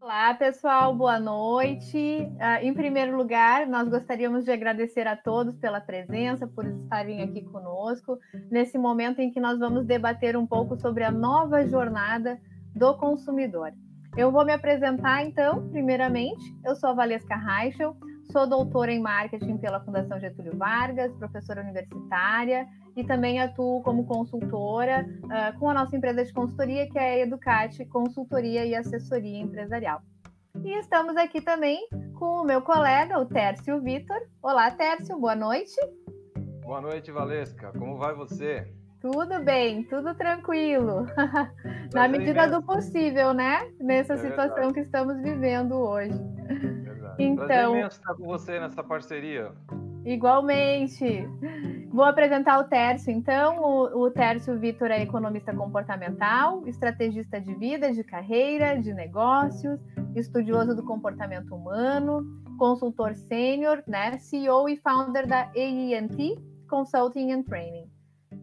Olá, pessoal, boa noite. Uh, em primeiro lugar, nós gostaríamos de agradecer a todos pela presença, por estarem aqui conosco, nesse momento em que nós vamos debater um pouco sobre a nova jornada do consumidor. Eu vou me apresentar, então, primeiramente. Eu sou a Valesca Reichel, sou doutora em marketing pela Fundação Getúlio Vargas, professora universitária e também atuo como consultora uh, com a nossa empresa de consultoria, que é a Educate Consultoria e Assessoria Empresarial. E estamos aqui também com o meu colega, o Tércio Vitor. Olá, Tércio, boa noite. Boa noite, Valesca. Como vai você? Tudo bem, tudo tranquilo. Na medida do possível, né? Nessa é situação verdade. que estamos vivendo hoje. Então, Prazer estar com você nessa parceria. Igualmente. Vou apresentar o Tércio, então. O, o Tércio Vitor é economista comportamental, estrategista de vida, de carreira, de negócios, estudioso do comportamento humano, consultor sênior, né, CEO e founder da AET Consulting and Training.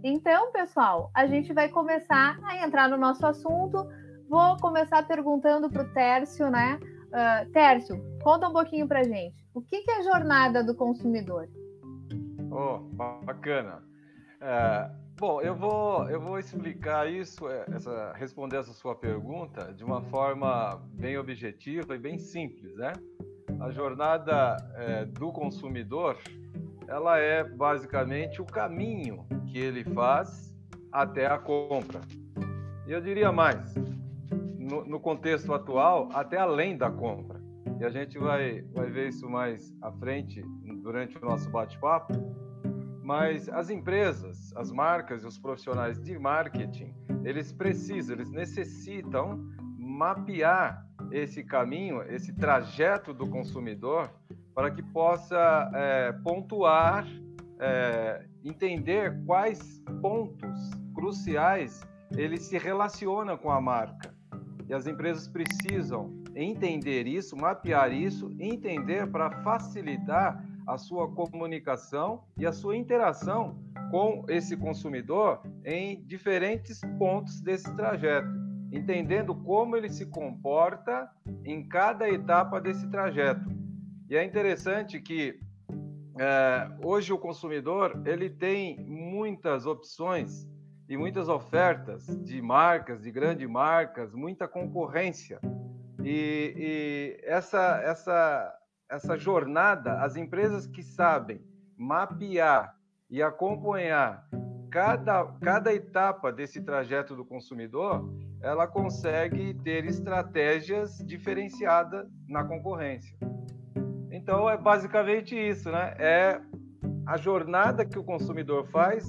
Então, pessoal, a gente vai começar a entrar no nosso assunto. Vou começar perguntando para o Tércio, né? Uh, Tércio, conta um pouquinho para gente. O que, que é a jornada do consumidor? Oh, bacana. É, bom, eu vou, eu vou explicar isso, é, essa, responder essa sua pergunta de uma forma bem objetiva e bem simples, né? A jornada é, do consumidor, ela é basicamente o caminho que ele faz até a compra. E eu diria mais, no, no contexto atual, até além da compra. E a gente vai, vai ver isso mais à frente durante o nosso bate-papo. Mas as empresas, as marcas e os profissionais de marketing, eles precisam, eles necessitam mapear esse caminho, esse trajeto do consumidor, para que possa é, pontuar, é, entender quais pontos cruciais ele se relaciona com a marca. E as empresas precisam entender isso, mapear isso, entender para facilitar a sua comunicação e a sua interação com esse consumidor em diferentes pontos desse trajeto, entendendo como ele se comporta em cada etapa desse trajeto. E é interessante que é, hoje o consumidor ele tem muitas opções e muitas ofertas de marcas, de grandes marcas, muita concorrência. E, e essa, essa essa jornada, as empresas que sabem mapear e acompanhar cada, cada etapa desse trajeto do consumidor, ela consegue ter estratégias diferenciadas na concorrência. Então é basicamente isso, né? É a jornada que o consumidor faz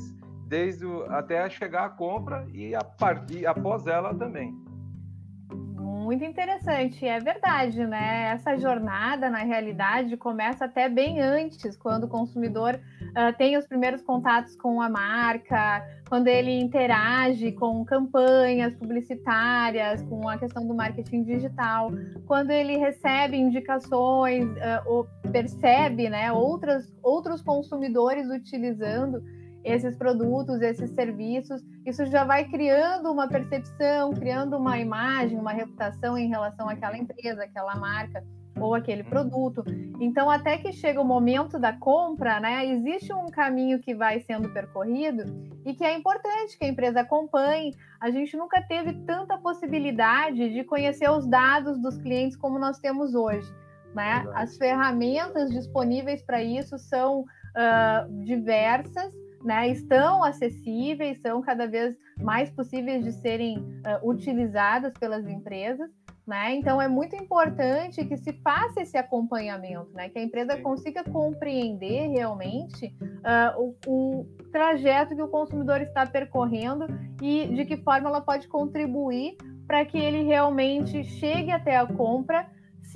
desde o, até chegar à compra e, a, e após ela também muito interessante, é verdade, né? Essa jornada, na realidade, começa até bem antes, quando o consumidor uh, tem os primeiros contatos com a marca, quando ele interage com campanhas publicitárias, com a questão do marketing digital, quando ele recebe indicações uh, ou percebe né, outras, outros consumidores utilizando esses produtos, esses serviços, isso já vai criando uma percepção, criando uma imagem, uma reputação em relação àquela empresa, àquela marca ou aquele uhum. produto. Então, até que chega o momento da compra, né, existe um caminho que vai sendo percorrido e que é importante que a empresa acompanhe. A gente nunca teve tanta possibilidade de conhecer os dados dos clientes como nós temos hoje. Né? As ferramentas disponíveis para isso são uh, diversas né, estão acessíveis, são cada vez mais possíveis de serem uh, utilizadas pelas empresas. Né? Então é muito importante que se faça esse acompanhamento, né? que a empresa consiga compreender realmente uh, o, o, trajeto que o consumidor está percorrendo e de que forma ela pode contribuir para que ele realmente chegue até a compra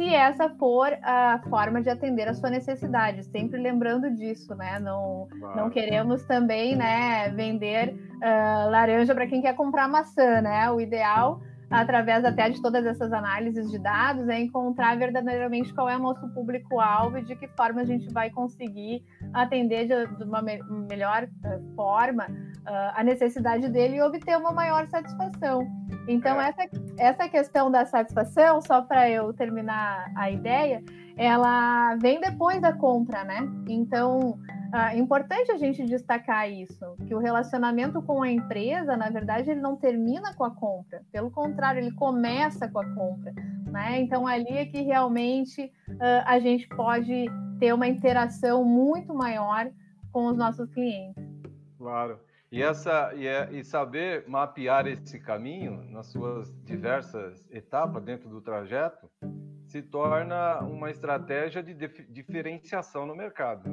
se essa for a forma de atender a sua necessidade, sempre lembrando disso, né? Não, claro. não queremos também, né, vender uh, laranja para quem quer comprar maçã, né? O ideal através até de todas essas análises de dados, é encontrar verdadeiramente qual é o nosso público-alvo e de que forma a gente vai conseguir atender de, uma me melhor uh, forma uh, a necessidade dele e obter uma maior satisfação. Então, é. essa, essa questão da satisfação, só para eu terminar a ideia, ela vem depois da compra, né? Então, é importante a gente destacar isso, que o relacionamento com a empresa, na verdade, ele não termina com a compra, pelo contrário, ele começa com a compra, né? Então, ali é que realmente uh, a gente pode ter uma interação muito maior com os nossos clientes. Claro. E, essa, e, é, e saber mapear esse caminho nas suas diversas etapas dentro do trajeto se torna uma estratégia de diferenciação no mercado.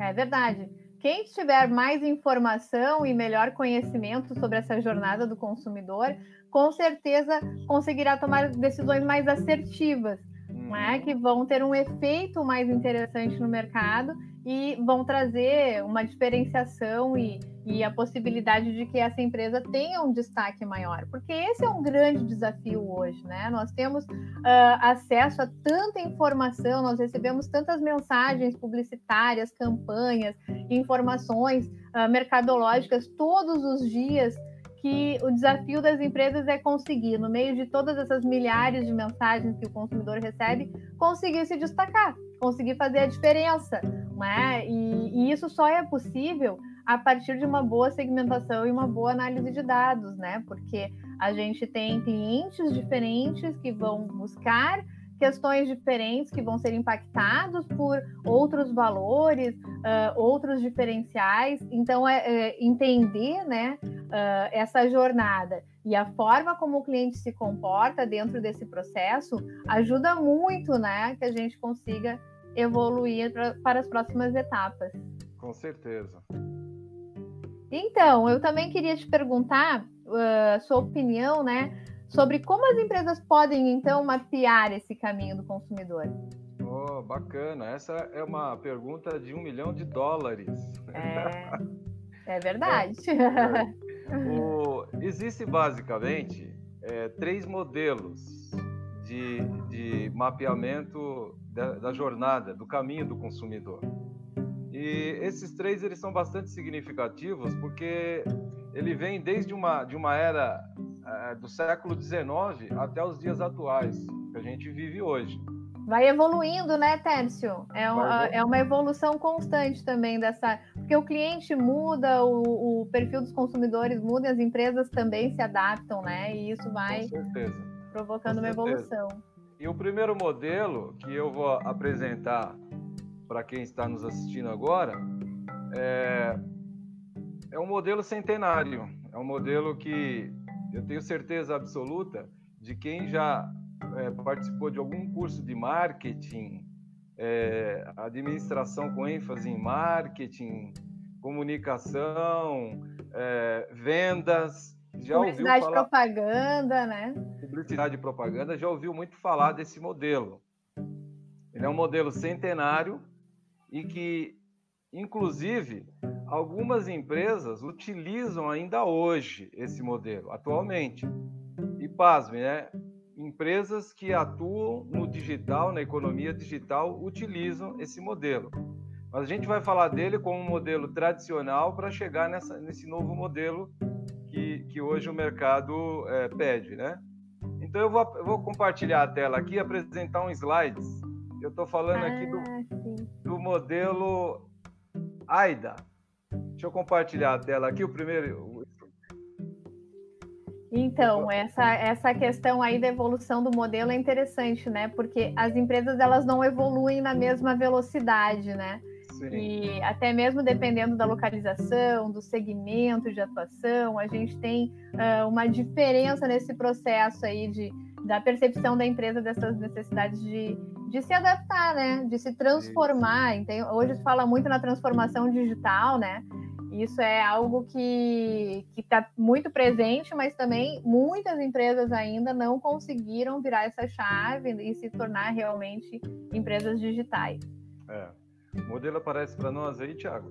É verdade. Quem tiver mais informação e melhor conhecimento sobre essa jornada do consumidor, com certeza conseguirá tomar decisões mais assertivas, né, que vão ter um efeito mais interessante no mercado e vão trazer uma diferenciação e, e a possibilidade de que essa empresa tenha um destaque maior, porque esse é um grande desafio hoje, né? Nós temos uh, acesso a tanta informação, nós recebemos tantas mensagens publicitárias, campanhas, informações uh, mercadológicas todos os dias que o desafio das empresas é conseguir, no meio de todas essas milhares de mensagens que o consumidor recebe, conseguir se destacar, conseguir fazer a diferença, né? E, e isso só é possível a partir de uma boa segmentação e uma boa análise de dados, né? Porque a gente tem clientes diferentes que vão buscar questões diferentes que vão ser impactados por outros valores, uh, outros diferenciais. Então, é, é entender né, uh, essa jornada e a forma como o cliente se comporta dentro desse processo ajuda muito né, que a gente consiga evoluir pra, para as próximas etapas. Com certeza. Então, eu também queria te perguntar uh, sua opinião, né, sobre como as empresas podem, então, mapear esse caminho do consumidor. Oh, bacana. Essa é uma pergunta de um milhão de dólares. É, é verdade. É, o, existe basicamente é, três modelos de, de mapeamento da, da, jornada, do caminho do consumidor. E esses três eles são bastante significativos porque ele vem desde uma, de uma era é, do século XIX até os dias atuais que a gente vive hoje. Vai evoluindo, né, Tércio? É uma, é uma evolução constante também dessa. Porque o cliente muda, o, o perfil dos consumidores muda, e as empresas também se adaptam, né? E isso vai provocando uma evolução. E o primeiro modelo que eu vou apresentar para quem está nos assistindo agora é, é um modelo centenário. É um modelo que eu tenho certeza absoluta de quem já é, participou de algum curso de marketing, é, administração com ênfase em marketing, comunicação, é, vendas, já Publicidade ouviu falar... propaganda, né? Publicidade e propaganda, já ouviu muito falar desse modelo. Ele é um modelo centenário e que, inclusive, algumas empresas utilizam ainda hoje esse modelo, atualmente. E pasme, né? Empresas que atuam no digital, na economia digital, utilizam esse modelo. Mas a gente vai falar dele como um modelo tradicional para chegar nessa, nesse novo modelo que, que hoje o mercado é, pede, né? Então eu vou, eu vou, compartilhar a tela aqui e apresentar um slides. Eu estou falando aqui do, ah, do modelo AIDA, Deixa eu compartilhar a tela aqui, o primeiro. Então, essa, essa questão aí da evolução do modelo é interessante, né? Porque as empresas elas não evoluem na mesma velocidade, né? Sim. E até mesmo dependendo da localização, do segmento de atuação, a gente tem uh, uma diferença nesse processo aí de, da percepção da empresa dessas necessidades de, de se adaptar, né? De se transformar. Então, hoje se fala muito na transformação digital, né? Isso é algo que está muito presente, mas também muitas empresas ainda não conseguiram virar essa chave e se tornar realmente empresas digitais. É. O modelo aparece para nós aí, Thiago?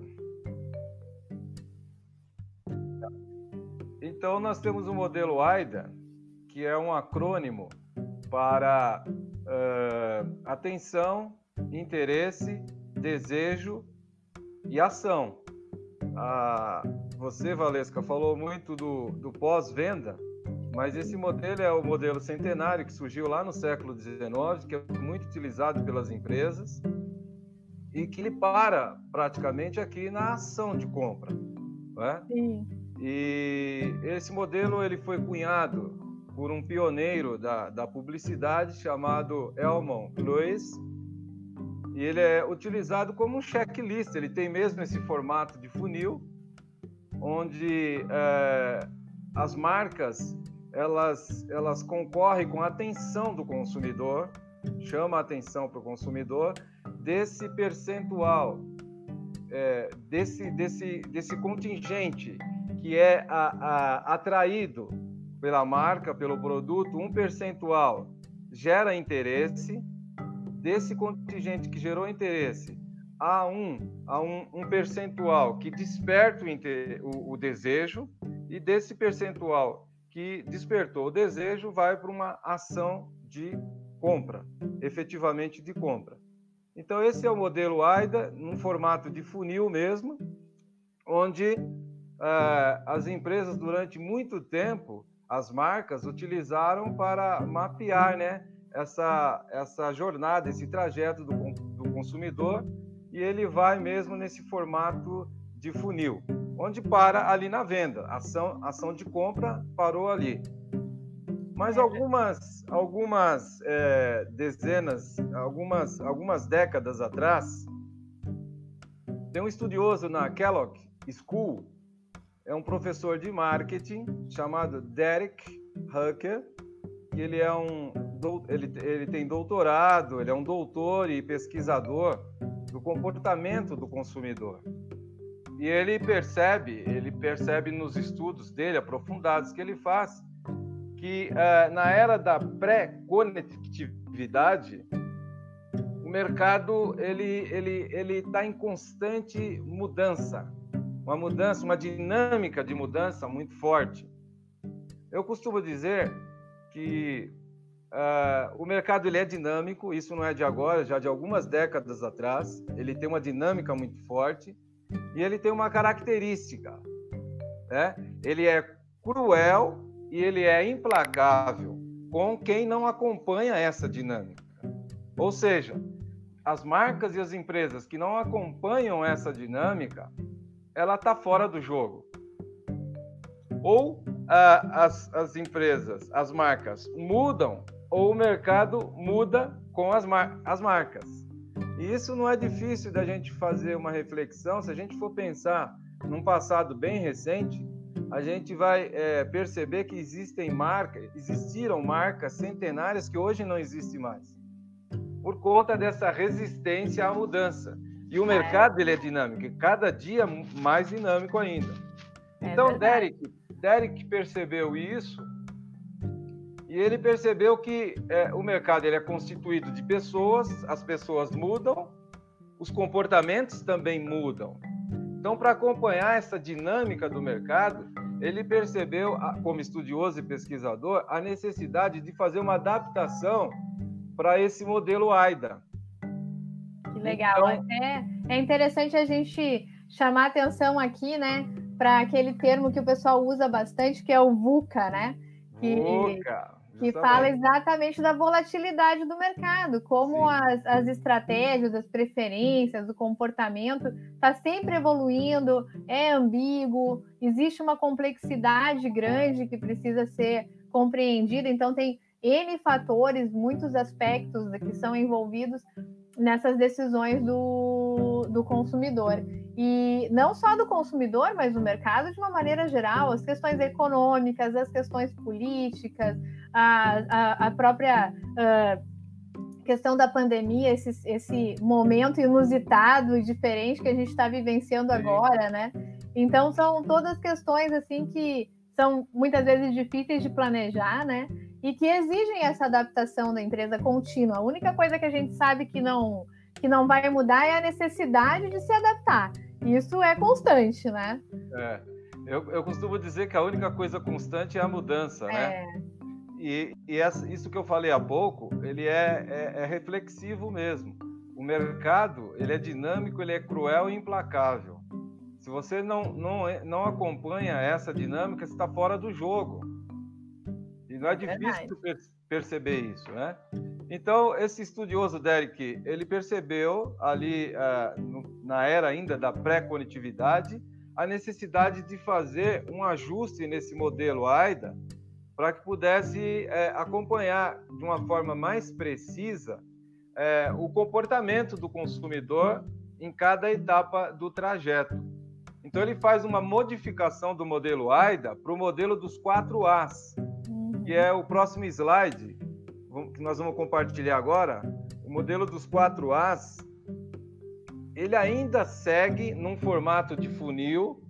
Então, nós temos o modelo AIDA, que é um acrônimo para uh, atenção, interesse, desejo e ação. Ah, você, Valesca, falou muito do, do pós-venda, mas esse modelo é o modelo centenário que surgiu lá no século XIX, que é muito utilizado pelas empresas e que ele para praticamente aqui na ação de compra. Né? Sim. E esse modelo ele foi cunhado por um pioneiro da, da publicidade chamado Elmon Lewis, e ele é utilizado como um checklist. Ele tem mesmo esse formato de funil, onde é, as marcas elas, elas concorrem com a atenção do consumidor, chama a atenção para o consumidor desse percentual, é, desse, desse, desse contingente que é a, a, atraído pela marca, pelo produto, um percentual gera interesse, desse contingente que gerou interesse, há um, há um, um percentual que desperta o, o, desejo, e desse percentual que despertou o desejo vai para uma ação de compra, efetivamente de compra. Então, esse é o modelo AIDA, num formato de funil mesmo, onde uh, as empresas, durante muito tempo, as marcas utilizaram para mapear né, essa, essa jornada, esse trajeto do, do consumidor, e ele vai mesmo nesse formato de funil, onde para ali na venda. Ação, ação de compra parou ali. Mas é. algumas, algumas é, dezenas, algumas, algumas décadas atrás, tem um estudioso na Kellogg School, é um professor de marketing chamado Derek Hucker, que ele é um ele, ele tem doutorado, ele é um doutor e pesquisador do comportamento do consumidor. E ele percebe, ele percebe nos estudos dele aprofundados que ele faz que uh, na era da pré-conectividade, o mercado ele ele ele está em constante mudança, uma mudança, uma dinâmica de mudança muito forte. Eu costumo dizer que uh, o mercado ele é dinâmico, isso não é de agora, já de algumas décadas atrás. Ele tem uma dinâmica muito forte e ele tem uma característica, né? Ele é cruel e ele é implacável com quem não acompanha essa dinâmica. Ou seja, as marcas e as empresas que não acompanham essa dinâmica, ela está fora do jogo. Ou ah, as, as empresas, as marcas mudam, ou o mercado muda com as, mar as marcas. E isso não é difícil da gente fazer uma reflexão. Se a gente for pensar num passado bem recente, a gente vai é, perceber que existem marcas, existiram marcas centenárias que hoje não existem mais, por conta dessa resistência à mudança. E o mercado ele é dinâmico, e cada dia mais dinâmico ainda. É então, Derek, Derek percebeu isso e ele percebeu que é, o mercado ele é constituído de pessoas, as pessoas mudam, os comportamentos também mudam. Então, para acompanhar essa dinâmica do mercado, ele percebeu, como estudioso e pesquisador, a necessidade de fazer uma adaptação para esse modelo AIDA. Que legal. Então, é, é interessante a gente chamar atenção aqui, né, para aquele termo que o pessoal usa bastante, que é o VUCA, né? Que, VUCA que fala exatamente da volatilidade do mercado, como as, as estratégias, as preferências, o comportamento está sempre evoluindo, é ambíguo, existe uma complexidade grande que precisa ser compreendida, então tem N fatores, muitos aspectos que são envolvidos nessas decisões do, do consumidor. E não só do consumidor, mas do mercado de uma maneira geral, as questões econômicas, as questões políticas, a, a, a própria uh, questão da pandemia, esse, esse momento inusitado e diferente que a gente está vivenciando agora, né? Então são todas questões assim que são muitas vezes difíceis de planejar, né? E que exigem essa adaptação da empresa contínua. A única coisa que a gente sabe que não que não vai mudar é a necessidade de se adaptar. Isso é constante, né? É. Eu, eu costumo dizer que a única coisa constante é a mudança, né? é. e, e essa, isso que eu falei há pouco, ele é, é, é, reflexivo mesmo. O mercado, ele é dinâmico, ele é cruel e implacável. Se você não, não, não acompanha essa dinâmica, você está fora do jogo. E não é difícil per perceber isso, né? Então, esse estudioso, Derek, ele percebeu ali, uh, no, na era ainda da pré-conectividade, a necessidade de fazer um ajuste nesse modelo AIDA para que pudesse é, acompanhar de uma forma mais precisa é, o comportamento do consumidor em cada etapa do trajeto. Então, ele faz uma modificação do modelo AIDA para o modelo dos 4 As, que é o próximo slide, que nós vamos compartilhar agora. O modelo dos 4 As, ele ainda segue num formato de funil,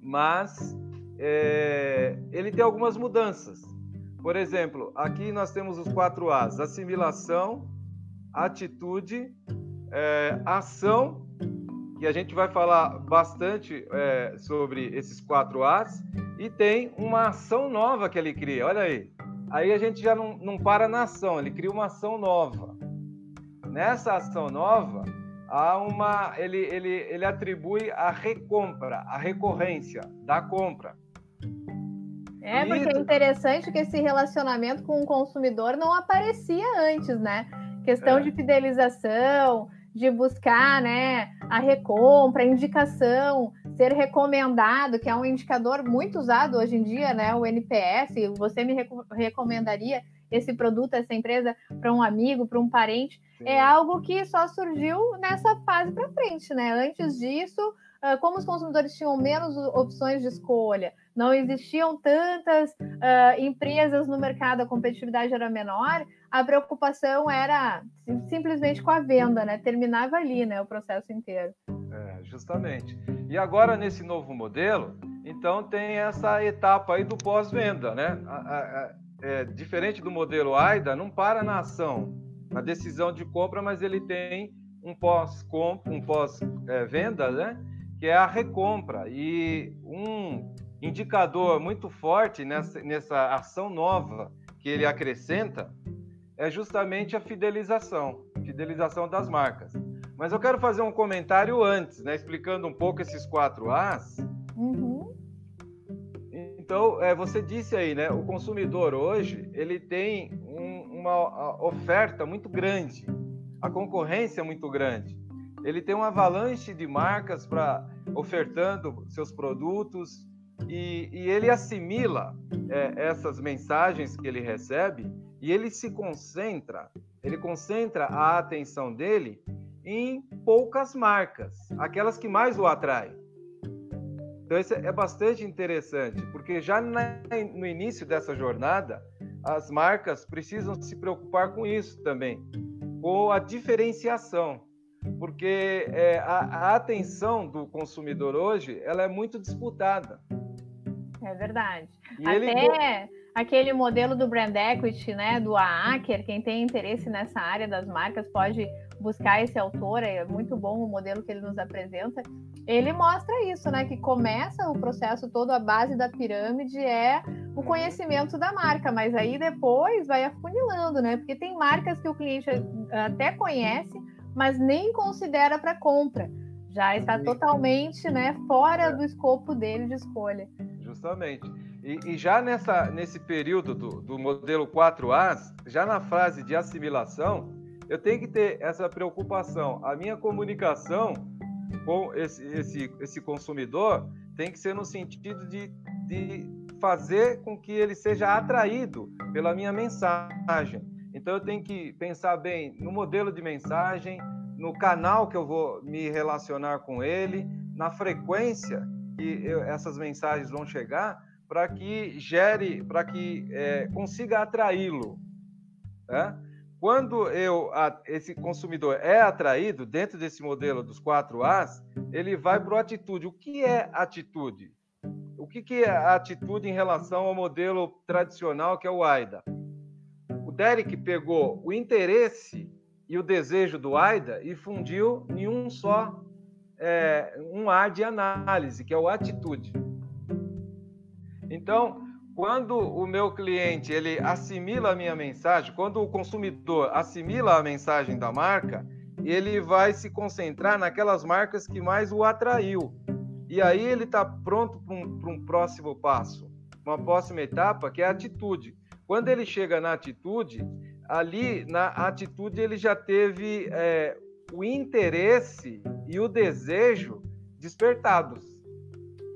mas é, ele tem algumas mudanças. Por exemplo, aqui nós temos os quatro As: assimilação, atitude, é, ação, e a gente vai falar bastante é, sobre esses quatro As, e tem uma ação nova que ele cria. Olha aí. Aí a gente já não, não para na ação, ele cria uma ação nova. Nessa ação nova, há uma, ele, ele, ele atribui a recompra, a recorrência da compra. É, porque é interessante que esse relacionamento com o consumidor não aparecia antes, né? Questão é. de fidelização, de buscar né, a recompra, a indicação, ser recomendado, que é um indicador muito usado hoje em dia, né? O NPS, você me recomendaria esse produto, essa empresa para um amigo, para um parente, Sim. é algo que só surgiu nessa fase para frente, né? Antes disso, ah, como os consumidores tinham menos opções de escolha, não existiam tantas uh, empresas no mercado, a competitividade era menor, a preocupação era simplesmente com a venda, né? Terminava ali, né, o processo inteiro. É, justamente. E agora nesse novo modelo, então tem essa etapa aí do pós-venda, né? A, a, a, é, diferente do modelo AIDA, não para na ação, na decisão de compra, mas ele tem um pós-compra, um pós-venda, né? Que é a recompra. E um indicador muito forte nessa, nessa ação nova que ele acrescenta é justamente a fidelização, fidelização das marcas. Mas eu quero fazer um comentário antes, né, explicando um pouco esses quatro As. Uhum. Então, é, você disse aí, né, o consumidor hoje ele tem um, uma oferta muito grande, a concorrência é muito grande. Ele tem uma avalanche de marcas para ofertando seus produtos, e, e ele assimila é, essas mensagens que ele recebe e ele se concentra, ele concentra a atenção dele em poucas marcas, aquelas que mais o atraem. Então isso é bastante interessante, porque já na, no início dessa jornada, as marcas precisam se preocupar com isso também, com a diferenciação, porque é, a, a atenção do consumidor hoje ela é muito disputada. É verdade. E Até ele... aquele modelo do brand equity, né, do Aker, quem tem interesse nessa área das marcas pode buscar esse autor, é muito bom o modelo que ele nos apresenta. Ele mostra isso, né, que começa o processo todo, a base da pirâmide é o conhecimento da marca, mas aí depois vai afunilando, né? Porque tem marcas que o cliente até conhece, mas nem considera para compra. Já está totalmente, né, fora é. do escopo dele de escolha. Justamente. E, e já nessa, nesse período do, do modelo 4As, já na fase de assimilação, eu tenho que ter essa preocupação. A minha comunicação com esse, esse, esse consumidor tem que ser no sentido de, de fazer com que ele seja atraído pela minha mensagem. Então eu tenho que pensar bem no modelo de mensagem, no canal que eu vou me relacionar com ele, na frequência que eu, essas mensagens vão chegar para que gere, para que é, consiga atraí-lo. Né? Quando eu, a, esse consumidor é atraído dentro desse modelo dos quatro As, ele vai para a atitude. O que é atitude? O que, que é a atitude em relação ao modelo tradicional que é o AIDA? O Derek pegou o interesse e o desejo do AIDA e fundiu em um só é, um A de análise, que é o atitude. Então, quando o meu cliente ele assimila a minha mensagem, quando o consumidor assimila a mensagem da marca, ele vai se concentrar naquelas marcas que mais o atraiu. E aí ele está pronto para um, um, próximo passo, uma próxima etapa, que é a atitude. Quando ele chega na atitude, ali na atitude ele já teve é, o interesse e o desejo despertados.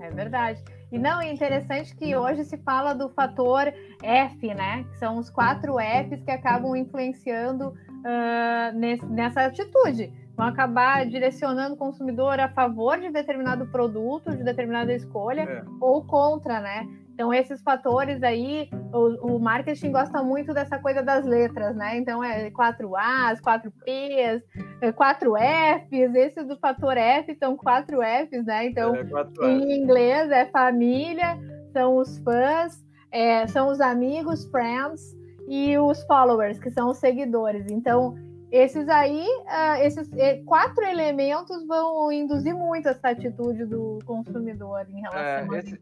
É verdade. E não, é interessante que hoje se fala do fator F, né? Que são os quatro Fs que acabam influenciando uh, nesse, nessa atitude. Vão acabar direcionando o consumidor a favor de determinado produto, de determinada escolha, é. ou contra, né? Então, esses fatores aí, o, o, marketing gosta muito dessa coisa das letras, né? Então, é 4As, 4Ps, 4Fs, esse do fator F são 4Fs, né? Então, é, em inglês é família, são os fãs, é, são os amigos, friends, e os followers, que são os seguidores. Então, esses aí, uh, esses quatro elementos vão induzir muito essa atitude do consumidor em relação é, esse,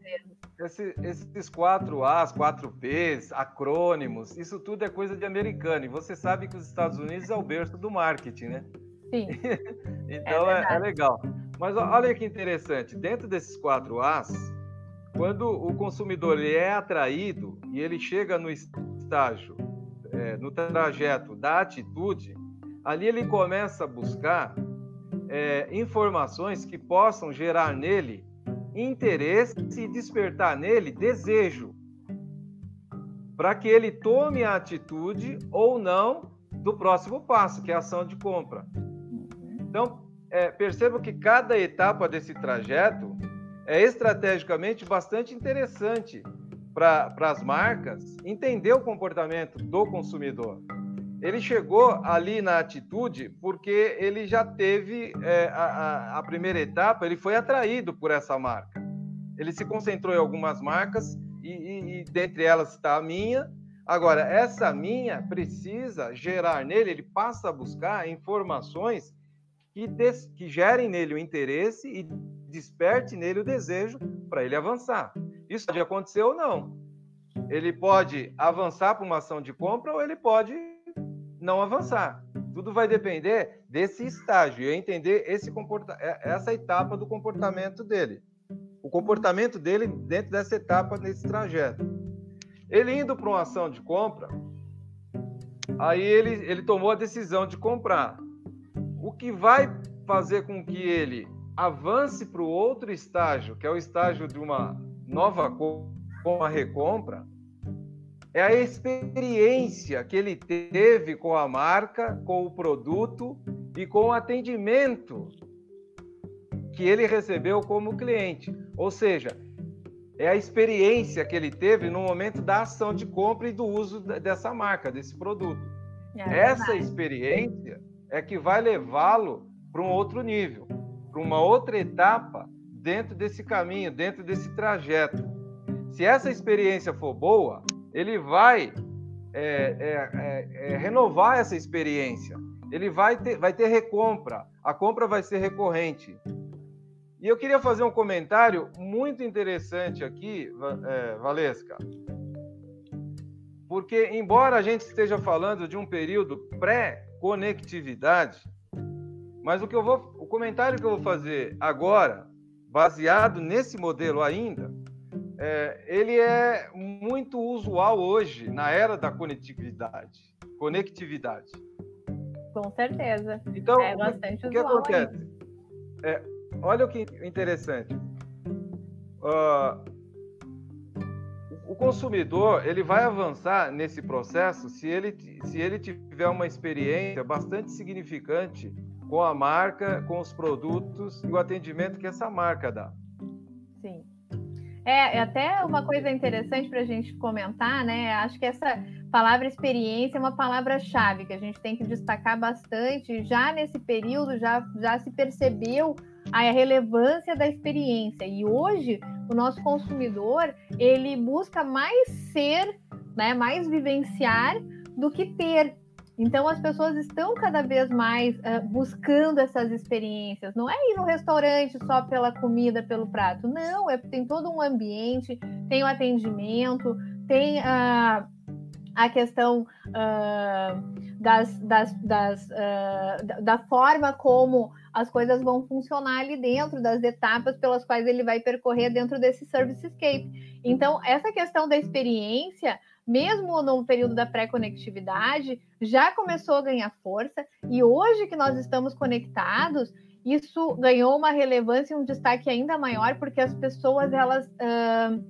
esse, esses quatro As, quatro Ps, acrônimos, isso tudo é coisa de americano. E você sabe que os Estados Unidos é o berço do marketing, né? Sim. então é, é, é, legal. Mas olha que interessante, dentro desses quatro As, quando o consumidor ele é atraído e ele chega no estágio, é, no trajeto da atitude, ali ele começa a buscar é, informações que possam gerar nele interesse e despertar nele desejo, para que ele tome a atitude ou não do próximo passo, que é a ação de compra. Então, é, que cada etapa desse trajeto é estrategicamente bastante interessante para as marcas entender o comportamento do consumidor. Ele chegou ali na atitude porque ele já teve é, a, a, primeira etapa, ele foi atraído por essa marca. Ele se concentrou em algumas marcas e, e, e dentre elas está a minha. Agora, essa minha precisa gerar nele, ele passa a buscar informações que, des, que gerem nele o interesse e desperte nele o desejo para ele avançar. Isso pode acontecer ou não. Ele pode avançar para uma ação de compra ou ele pode não avançar. Tudo vai depender desse estágio e entender esse comporta é, essa etapa do comportamento dele. O comportamento dele dentro dessa etapa, nesse trajeto. Ele indo para uma ação de compra, aí ele, ele tomou a decisão de comprar. O que vai fazer com que ele avance para o outro estágio, que é o estágio de uma nova com a recompra, é a experiência que ele teve com a marca, com o produto e com o atendimento que ele recebeu como cliente. Ou seja, é a experiência que ele teve no momento da ação de compra e do uso dessa marca, desse produto. É Essa experiência é que vai levá-lo para um outro nível, para uma outra etapa dentro desse caminho, dentro desse trajeto. Se essa experiência for boa, ele vai é, é, é, é, renovar essa experiência. Ele vai ter, vai ter recompra. A compra vai ser recorrente. E eu queria fazer um comentário muito interessante aqui, é, Valesca. Porque, embora a gente esteja falando de um período pré-conectividade, mas o que eu vou, o comentário que eu vou fazer agora, baseado nesse modelo ainda, é, ele é muito usual hoje, na era da conectividade. Conectividade. Com certeza. Então, é bastante o que usual acontece? É, olha o que interessante. Uh, o consumidor ele vai avançar nesse processo se ele, se ele tiver uma experiência bastante significante com a marca, com os produtos e o atendimento que essa marca dá. É, é, até uma coisa interessante para a gente comentar, né? Acho que essa palavra experiência é uma palavra-chave que a gente tem que destacar bastante. Já nesse período, já, já se percebeu a relevância da experiência. E hoje, o nosso consumidor, ele busca mais ser, né, mais vivenciar do que ter. Então as pessoas estão cada vez mais uh, buscando essas experiências. Não é ir no restaurante só pela comida, pelo prato. Não, é tem todo um ambiente, tem o atendimento, tem uh, a questão uh, das, das, das uh, da forma como as coisas vão funcionar ali dentro, das etapas pelas quais ele vai percorrer dentro desse service escape. Então, essa questão da experiência, mesmo no período da pré-conectividade, já começou a ganhar força, e hoje que nós estamos conectados, isso ganhou uma relevância e um destaque ainda maior, porque as pessoas, elas, uh,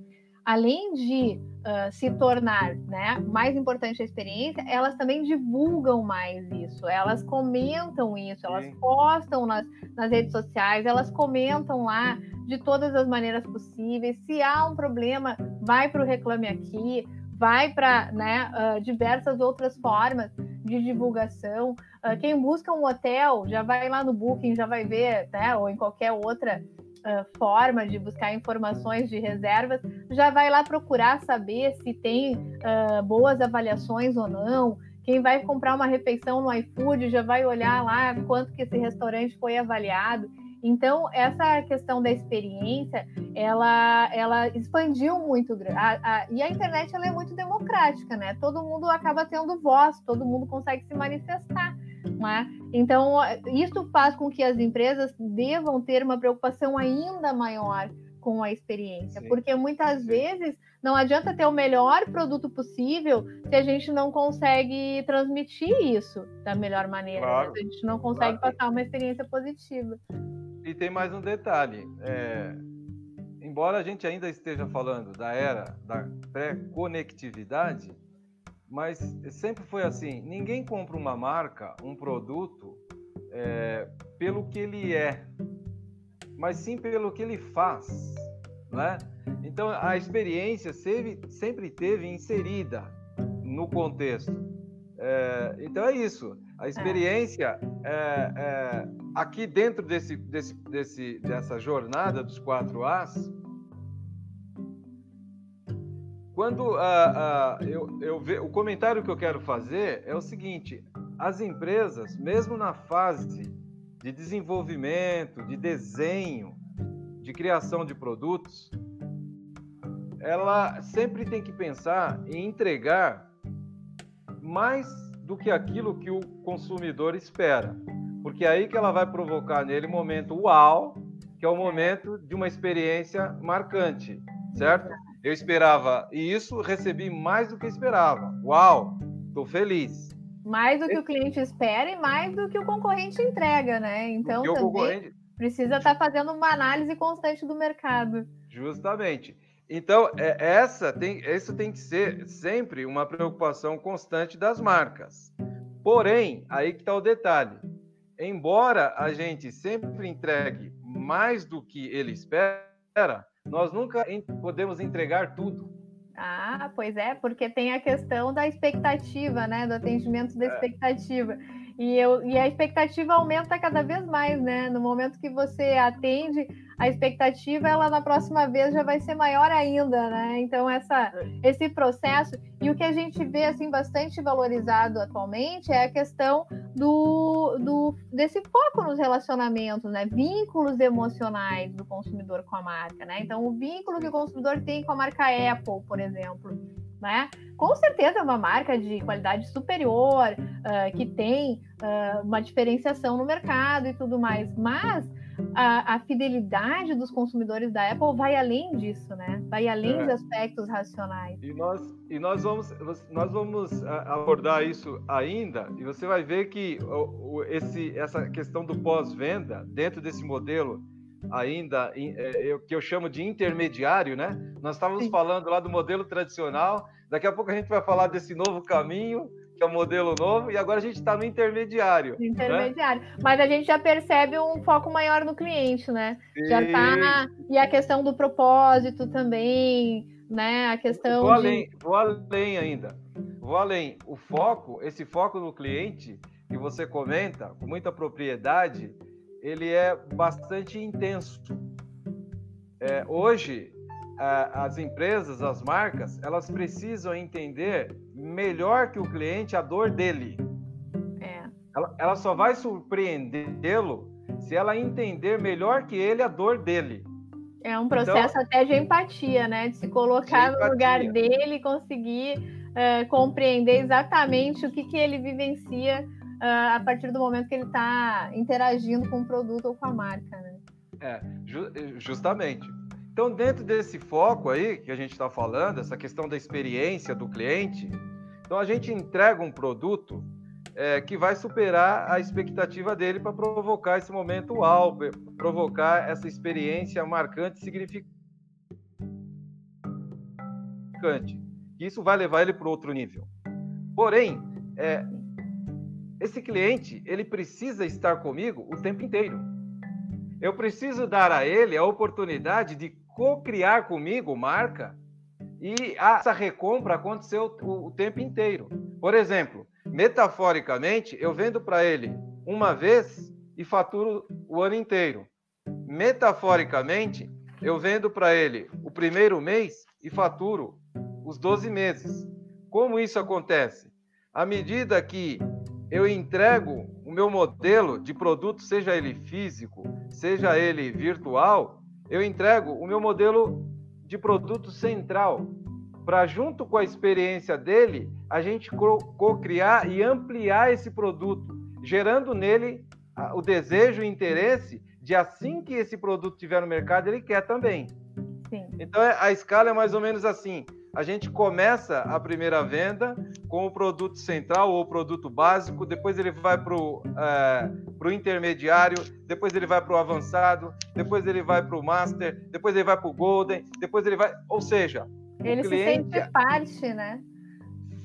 além de uh, se tornar né, mais importante a experiência, elas também divulgam mais isso, elas comentam isso, elas postam nas, nas redes sociais, elas comentam lá de todas as maneiras possíveis. Se há um problema, vai para o Reclame Aqui, vai para né, uh, diversas outras formas de divulgação. Uh, quem busca um hotel já vai lá no Booking, já vai ver, né, ou em qualquer outra uh, forma de buscar informações de reservas, já vai lá procurar saber se tem boas avaliações ou não. Quem vai comprar uma refeição no iFood já vai olhar lá quanto que esse restaurante foi avaliado. Então, essa questão da experiência, ela, ela expandiu muito. A, a, e a internet ela é muito democrática, né? Todo mundo acaba tendo voz, todo mundo consegue se manifestar. Né? Então, isso faz com que as empresas devam ter uma preocupação ainda maior com a experiência, Sim. porque muitas vezes não adianta ter o melhor produto possível se a gente não consegue transmitir isso da melhor maneira, né? claro. né? a gente não consegue claro. passar uma experiência positiva. E tem mais um detalhe, é, embora a gente ainda esteja falando da era da pré-conectividade, mas sempre foi assim: ninguém compra uma marca, um produto, é, pelo que ele é, mas sim pelo que ele faz, né? Então a experiência sempre, sempre teve inserida no contexto. É, então é isso. A experiência é, é, aqui dentro desse, desse, desse, dessa jornada dos quatro As, quando uh, uh, eu, eu ve, o comentário que eu quero fazer é o seguinte: as empresas, mesmo na fase de desenvolvimento, de desenho, de criação de produtos, ela sempre tem que pensar em entregar mais do que aquilo que o consumidor espera, porque é aí que ela vai provocar nele momento uau, que é o momento de uma experiência marcante, certo? Eu esperava isso, recebi mais do que esperava. Uau, estou feliz. Mais do que o cliente espera e mais do que o concorrente entrega, né? Então também concorrente... precisa estar tá fazendo uma análise constante do mercado. Justamente. Então, é, essa tem, isso tem que ser sempre uma preocupação constante das marcas. Porém, aí que está o detalhe. Embora a gente sempre entregue mais do que ele espera, nós nunca podemos entregar tudo. Ah, pois é, porque tem a questão da expectativa, né? Do atendimento da é. E, eu, e a expectativa aumenta cada vez mais, né? No momento que você atende, a expectativa ela na próxima vez já vai ser maior ainda, né? Então essa, esse processo e o que a gente vê assim bastante valorizado atualmente é a questão do, do desse foco nos relacionamentos, né? Vínculos emocionais do consumidor com a marca, né? Então o vínculo que o consumidor tem com a marca Apple, por exemplo, né? Com certeza é uma marca de qualidade superior, uh, que tem uh, uma diferenciação no mercado e tudo mais, mas a, a, fidelidade dos consumidores da Apple vai além disso, né? Vai além é. dos aspectos racionais. E nós, e nós vamos, nós vamos abordar isso ainda, e você vai ver que esse, essa questão do pós-venda, dentro desse modelo ainda é, que eu chamo de intermediário, né? Nós estávamos Sim. falando lá do modelo tradicional, daqui a pouco a gente vai falar desse novo caminho, que é o modelo novo, e agora a gente está no intermediário. Né? Intermediário. Né? Mas a gente já percebe um foco maior no cliente, né? E... Já tá. E a questão do propósito também, né? A questão. Vou além, de... vou além ainda. Vou além. O foco, esse foco no cliente que você comenta com muita propriedade, ele é bastante intenso. É, hoje, as empresas, as marcas, elas precisam entender melhor que o cliente a dor dele. É. Ela, ela só vai surpreendê-lo se ela entender melhor que ele a dor dele. É um processo então, até de empatia, né? De se colocar de no lugar dele e conseguir uh, compreender exatamente o que, que ele vivencia uh, a partir do momento que ele está interagindo com o produto ou com a marca, né? É, ju justamente. Então, dentro desse foco aí que a gente está falando, essa questão da experiência do cliente, então a gente entrega um produto é, que vai superar a expectativa dele para provocar esse momento uau, provocar essa experiência marcante, significante. Isso vai levar ele para outro nível. Porém, é, esse cliente ele precisa estar comigo o tempo inteiro. Eu preciso dar a ele a oportunidade de co-criar comigo marca e essa recompra aconteceu o, o tempo inteiro. Por exemplo, Metaforicamente, eu vendo para ele uma vez e faturo o ano inteiro. Metaforicamente, eu vendo para ele o primeiro mês e faturo os 12 meses. Como isso acontece? À medida que eu entrego o meu modelo de produto, seja ele físico, seja ele virtual, eu entrego o meu modelo de produto central, para junto com a experiência dele, a gente co-criar e ampliar esse produto, gerando nele o desejo e interesse de assim que esse produto estiver no mercado, ele quer também. Sim. Então é, a escala é mais ou menos assim. A gente começa a primeira venda com o produto central ou o produto básico, depois ele vai para o é, intermediário, depois ele vai para o avançado, depois ele vai para o master, depois ele vai para o golden, depois ele vai. Ou seja, ele cliente, se sente parte, né?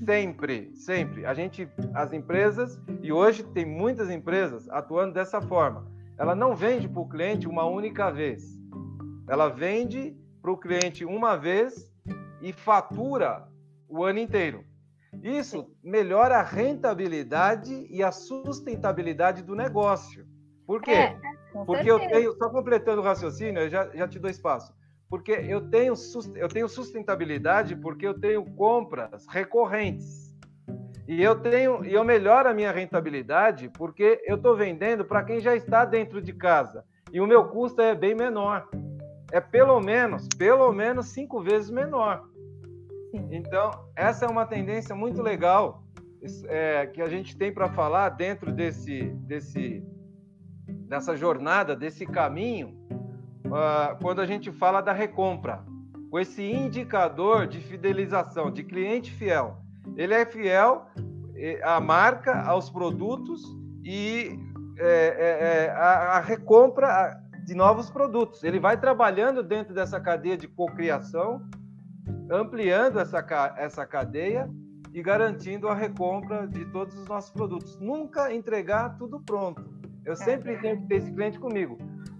Sempre, sempre. A gente, as empresas, e hoje tem muitas empresas atuando dessa forma. Ela não vende para o cliente uma única vez. Ela vende para o cliente uma vez e fatura o ano inteiro. Isso melhora a rentabilidade e a sustentabilidade do negócio. Por quê? É, Porque certeza. eu tenho, só completando o raciocínio, eu já, já te dou espaço porque eu tenho, eu tenho sustentabilidade porque eu tenho compras recorrentes. E eu tenho e eu melhoro a minha rentabilidade porque eu estou vendendo para quem já está dentro de casa. E o meu custo é bem menor. É pelo menos, pelo menos cinco vezes menor. Então, essa é uma tendência muito legal é, que a gente tem para falar dentro desse, desse, dessa jornada, desse caminho uh, quando a gente fala da recompra, com esse indicador de fidelização, de cliente fiel. Ele é fiel à marca, aos produtos e é, é, é, a, a recompra de novos produtos. Ele vai trabalhando dentro dessa cadeia de cocriação, ampliando essa, essa cadeia e garantindo a recompra de todos os nossos produtos. Nunca entregar tudo pronto. Eu sempre tenho que ter esse cliente comigo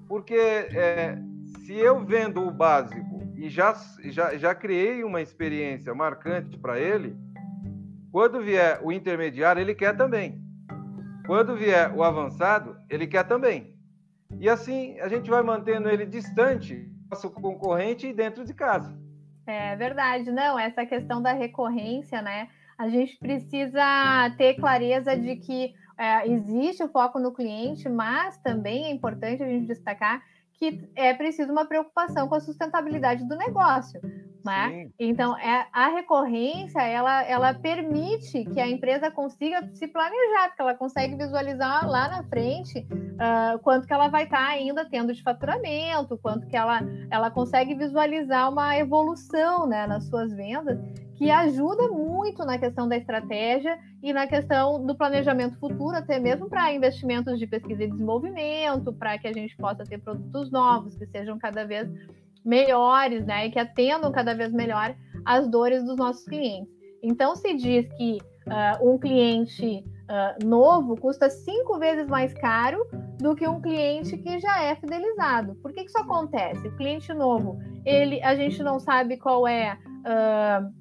porque é, se eu vendo o básico e já, já, já criei uma experiência marcante para ele, quando vier o intermediário, ele quer também. Quando vier o avançado, ele quer também. E assim a gente vai mantendo ele distante do nosso concorrente e dentro de casa. É verdade, não, essa questão da recorrência, né? A gente precisa ter clareza de que é, existe o foco no cliente, mas também é importante a gente destacar que é preciso uma preocupação com a sustentabilidade do negócio, né? Então, é, a recorrência, ela, ela permite que a empresa consiga se planejar, porque ela consegue visualizar lá na frente uh, quanto que ela vai estar tá ainda tendo de faturamento, quanto que ela, ela consegue visualizar uma evolução né, nas suas vendas, que ajuda muito na questão da estratégia e na questão do planejamento futuro, até mesmo para investimentos de pesquisa e desenvolvimento, para que a gente possa ter produtos novos que sejam cada vez melhores, né, e que atendam cada vez melhor as dores dos nossos clientes. Então, se diz que uh, um cliente uh, novo custa cinco vezes mais caro do que um cliente que já é fidelizado. Por que, que isso acontece? O cliente novo, ele, a gente não sabe qual é uh,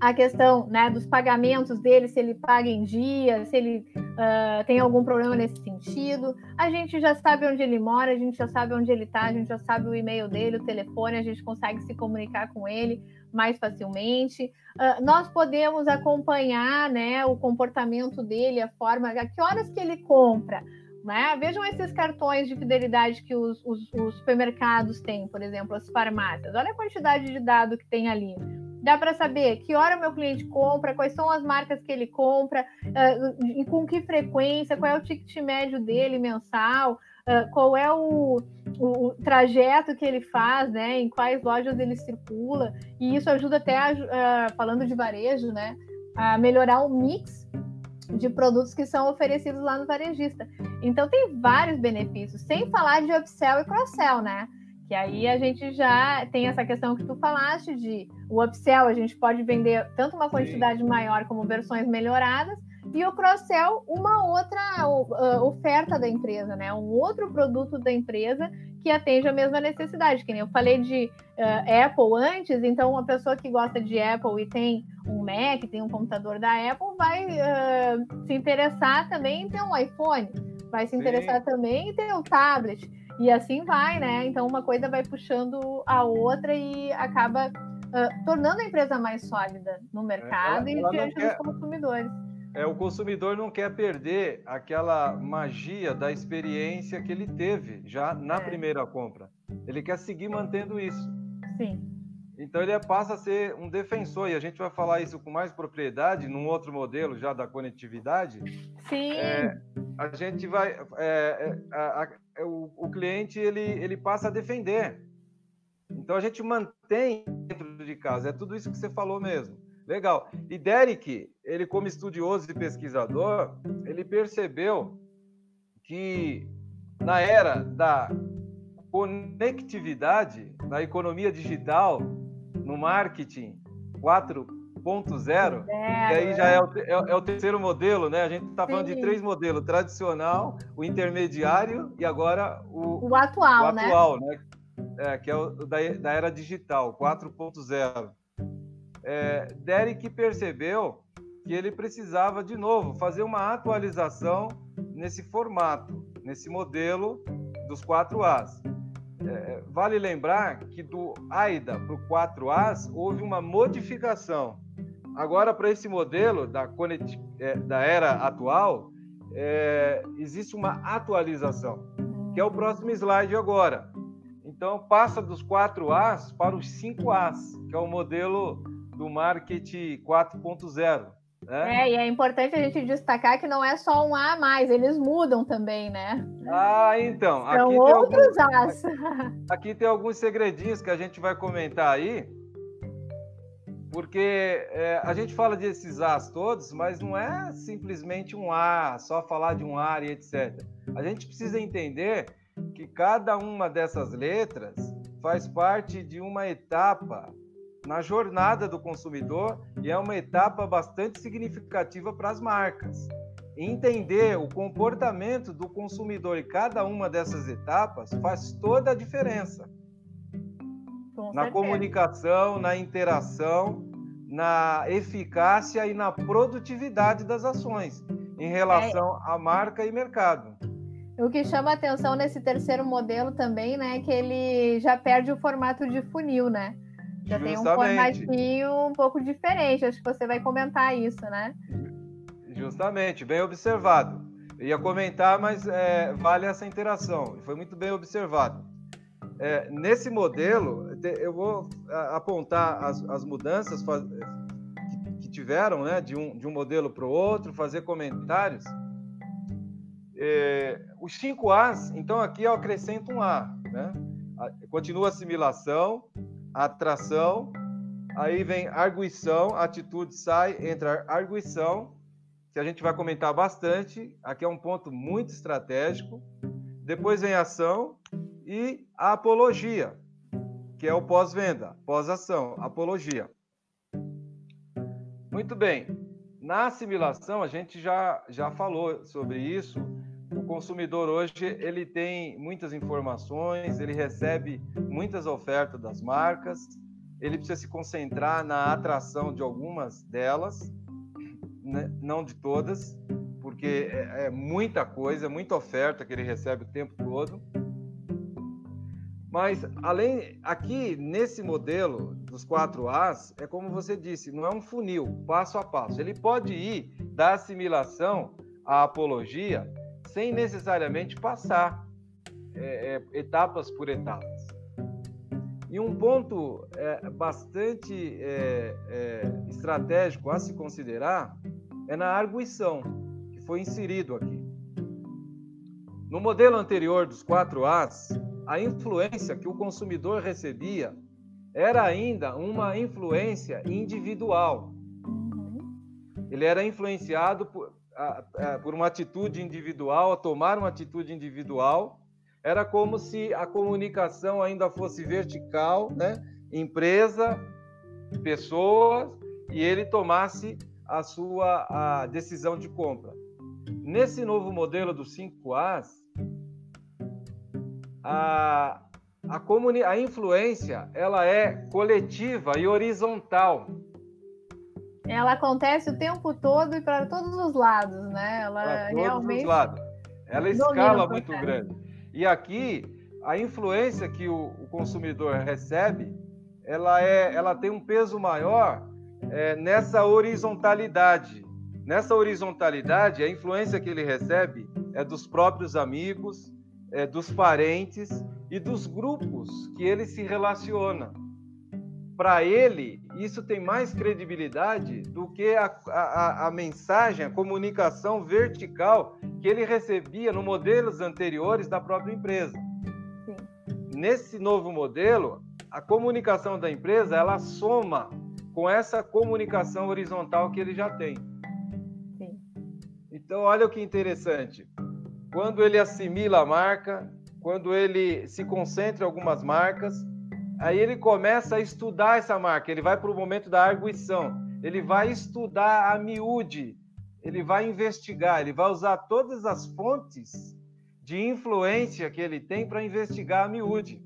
a questão né, dos pagamentos dele, se ele paga em dia, se ele uh, tem algum problema nesse sentido. A gente já sabe onde ele mora, a gente já sabe onde ele está, a gente já sabe o e-mail dele, o telefone, a gente consegue se comunicar com ele mais facilmente. Uh, nós podemos acompanhar né, o comportamento dele, a forma, a que horas que ele compra, Né? Vejam esses cartões de fidelidade que os, os, os supermercados têm, por exemplo, as farmácias. Olha a quantidade de dado que tem ali. Dá para saber que hora o meu cliente compra, quais são as marcas que ele compra, uh, e com que frequência, qual é o ticket médio dele mensal, uh, qual é o, o, o, trajeto que ele faz, né? Em quais lojas ele circula. E isso ajuda até, a, uh, falando de varejo, né? A melhorar o mix de produtos que são oferecidos lá no varejista. Então tem vários benefícios, sem falar de upsell e cross-sell, né? Que aí a gente já tem essa questão que tu falaste de o upsell, a gente pode vender tanto uma quantidade Sim. maior como versões melhoradas, e o cross-sell, uma outra uh, oferta da empresa, né? Um outro produto da empresa que atende a mesma necessidade. Que nem eu falei de uh, Apple antes, então uma pessoa que gosta de Apple e tem um Mac, tem um computador da Apple, vai uh, se interessar também em ter um iPhone, vai se interessar Sim. também em ter um tablet. E assim vai, né? Então uma coisa vai puxando a outra e acaba uh, tornando a empresa mais sólida no mercado é, ela, ela e diante quer... dos consumidores. É, o consumidor não quer perder aquela magia da experiência que ele teve já na é. primeira compra. Ele quer seguir mantendo isso. Sim. Então ele passa a ser um defensor, e a gente vai falar isso com mais propriedade num outro modelo já da conectividade. Sim. É, a gente vai. É, é a, a, é, o, o cliente ele, ele passa a defender. Então a gente mantém dentro de casa. É tudo isso que você falou mesmo. Legal. E Derek, ele como estudioso e pesquisador, ele percebeu que na era da conectividade, na economia digital, no marketing 4.0, que aí já é o, é, é o, terceiro modelo, né? A gente está falando de três modelos: tradicional, o intermediário e agora o, o atual, o atual né? né? É, que é o da, da era digital, 4.0. É, Derek percebeu que ele precisava, de novo, fazer uma atualização nesse formato, nesse modelo dos 4As. É, vale lembrar que do AIDA para o 4As houve uma modificação. Agora, para esse modelo da, é, da era atual, é, existe uma atualização, que é o próximo slide agora. Então, passa dos 4As para os 5As, que é o modelo do marketing 4.0. Né? É, e é importante a gente destacar que não é só um A a mais, eles mudam também, né? Ah, então. São aqui outros tem alguns, As. Aqui tem alguns segredinhos que a gente vai comentar aí, porque é, a gente fala desses As todos, mas não é simplesmente um A, só falar de um A e etc. A gente precisa entender que cada uma dessas letras faz parte de uma etapa na jornada do consumidor e é uma etapa bastante significativa para as marcas. Entender o comportamento do consumidor em cada uma dessas etapas faz toda a diferença. Com na certeza. comunicação, na interação, na eficácia e na produtividade das ações em relação é... à marca e mercado. O que chama atenção nesse terceiro modelo também, né, é que ele já perde o formato de funil, né? Já Justamente. tem um formatinho um pouco diferente. Acho que você vai comentar isso, né? Justamente, bem observado. Eu ia comentar, mas é, vale essa interação. Foi muito bem observado. É, nesse modelo, eu vou apontar as, as mudanças que, que, tiveram, né, de um, de um modelo para o outro, fazer comentários. É, os 5 As, então aqui eu acrescento um A, né? Continua a assimilação, atração, aí vem arguição, atitude sai, entra arguição, que a gente vai comentar bastante, aqui é um ponto muito estratégico. Depois vem ação e a apologia, que é o pós-venda, pós-ação, apologia. Muito bem. Na assimilação, a gente já, já falou sobre isso, o consumidor hoje ele tem muitas informações, ele recebe muitas ofertas das marcas, ele precisa se concentrar na atração de algumas delas, né? não de todas, porque é, é muita coisa, muita oferta que ele recebe o tempo todo. Mas além aqui nesse modelo dos 4 As, é como você disse, não é um funil, passo a passo. Ele pode ir da assimilação à apologia sem necessariamente passar é, é, etapas por etapas. E um ponto é, bastante é, é, estratégico a se considerar é na arguição, que foi inserido aqui. No modelo anterior dos 4 As, a influência que o consumidor recebia era ainda uma influência individual. Ele era influenciado por, a, a, por uma atitude individual, a tomar uma atitude individual. Era como se a comunicação ainda fosse vertical, né? empresa, pessoas, e ele tomasse a sua a decisão de compra. Nesse novo modelo dos 5 As, a, a, a influência ela é coletiva e horizontal. Ela acontece o tempo todo e para todos os lados, né? Ela para todos realmente. Os lados. Ela escala muito grande. E aqui a influência que o, o, consumidor recebe, ela é, ela tem um peso maior é, nessa horizontalidade. Nessa horizontalidade, a influência que ele recebe é dos próprios amigos, é, dos parentes e dos grupos que ele se relaciona. Para ele, isso tem mais credibilidade do que a, a, a, mensagem, a comunicação vertical que ele recebia no modelos anteriores da própria empresa. Sim. Nesse novo modelo, a comunicação da empresa ela soma com essa comunicação horizontal que ele já tem. Sim. Então, olha o que interessante quando ele assimila a marca, quando ele se concentra em algumas marcas, aí ele começa a estudar essa marca, ele vai para o momento da arguição, ele vai estudar a miúde, ele vai investigar, ele vai usar todas as fontes de influência que ele tem para investigar a miúde.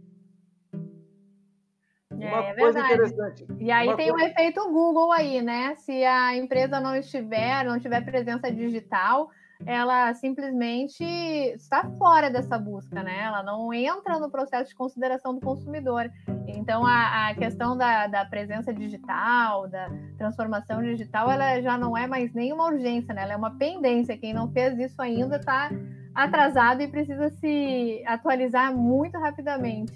É, uma é coisa interessante. E aí uma tem coisa... o efeito Google aí, né? Se a empresa não estiver, não tiver presença digital, ela simplesmente está fora dessa busca, né? Ela não entra no processo de consideração do consumidor. Então, a, a questão da, da, presença digital, da transformação digital, ela já não é mais nenhuma urgência, né? Ela é uma pendência. Quem não fez isso ainda está atrasado e precisa se atualizar muito rapidamente.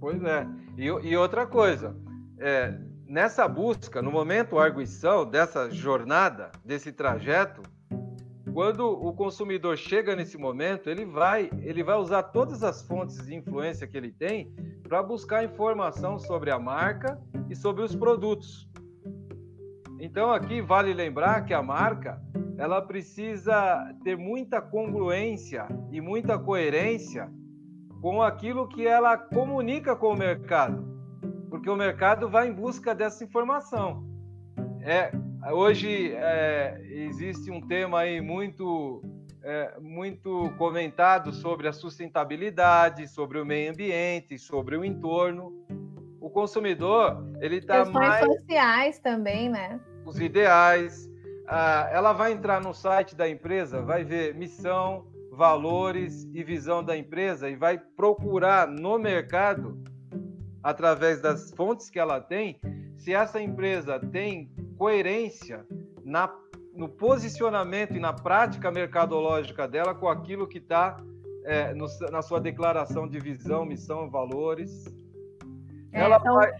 Pois é. E, e outra coisa, é, nessa busca, no momento arguição dessa jornada, desse trajeto, quando o consumidor chega nesse momento, ele vai, ele vai usar todas as fontes de influência que ele tem para buscar informação sobre a marca e sobre os produtos. Então aqui vale lembrar que a marca ela precisa ter muita congruência e muita coerência com aquilo que ela comunica com o mercado, porque o mercado vai em busca dessa informação. É, Hoje é, existe um tema aí muito, é, muito comentado sobre a sustentabilidade, sobre o meio ambiente, sobre o entorno. O consumidor, ele está mais... sociais também, né? Os ideais. Ah, ela vai entrar no site da empresa, vai ver missão, valores e visão da empresa e vai procurar no mercado, através das fontes que ela tem, se essa empresa tem coerência na, no posicionamento e na prática mercadológica dela com aquilo que está é, na sua declaração de visão, missão, valores. É, ela então, vai...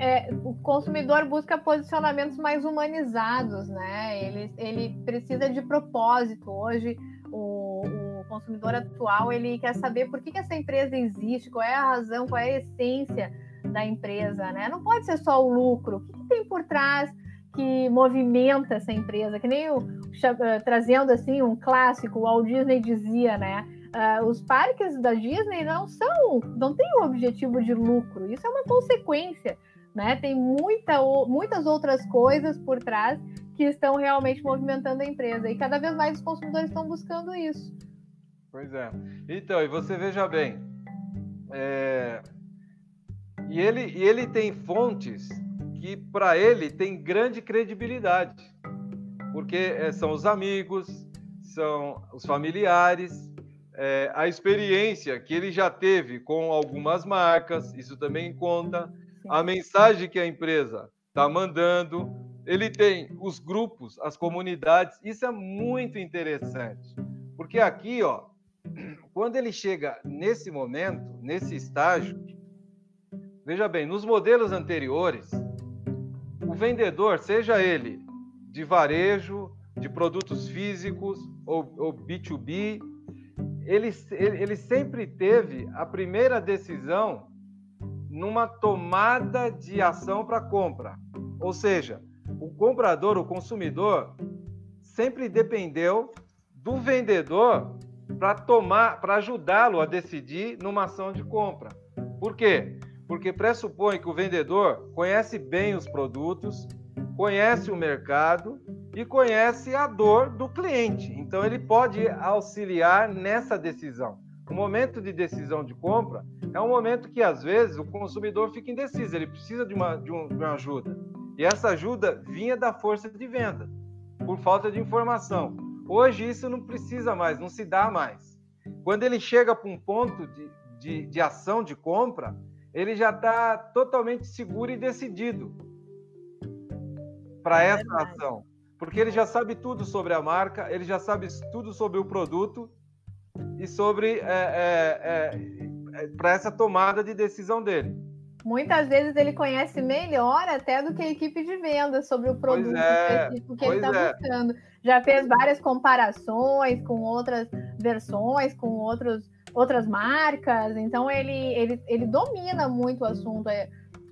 é, o consumidor busca posicionamentos mais humanizados, né? Ele, ele precisa de propósito. Hoje, o, o consumidor atual ele quer saber por que, que essa empresa existe, qual é a razão, qual é a essência da empresa, né? Não pode ser só o lucro. O que, que tem por trás que movimenta essa empresa, que nem o, uh, trazendo assim um clássico, o Walt Disney dizia, né? Uh, os parques da Disney não são, não tem o objetivo de lucro, isso é uma consequência, né? Tem muita, muitas outras coisas por trás que estão realmente movimentando a empresa e cada vez mais os consumidores estão buscando isso. Pois é. Então, e você veja bem, é... e, ele, e ele tem fontes que para ele tem grande credibilidade, porque é, são os amigos, são os familiares, é, a experiência que ele já teve com algumas marcas, isso também conta, a mensagem que a empresa está mandando, ele tem os grupos, as comunidades, isso é muito interessante, porque aqui, ó, quando ele chega nesse momento, nesse estágio, veja bem, nos modelos anteriores, vendedor, seja ele de varejo, de produtos físicos ou, ou B2B, ele, ele sempre teve a primeira decisão numa tomada de ação para compra. Ou seja, o comprador, o consumidor, sempre dependeu do vendedor para tomar, para ajudá-lo a decidir numa ação de compra. Por quê? Porque pressupõe que o vendedor conhece bem os produtos, conhece o mercado e conhece a dor do cliente. Então ele pode auxiliar nessa decisão. O momento de decisão de compra é um momento que às vezes o consumidor fica indeciso, ele precisa de uma, de, um, de uma ajuda. E essa ajuda vinha da força de venda, por falta de informação. Hoje isso não precisa mais, não se dá mais. Quando ele chega para um ponto de, de, de ação de compra, ele já está totalmente seguro e decidido para é essa ação. Porque ele já sabe tudo sobre a marca, ele já sabe tudo sobre o produto e sobre é, é, é, é para essa tomada de decisão dele. Muitas vezes ele conhece melhor até do que a equipe de venda sobre o produto é, específico que ele está buscando. Já fez várias comparações com outras versões, com outros, outras marcas, então ele, ele, ele domina muito o assunto.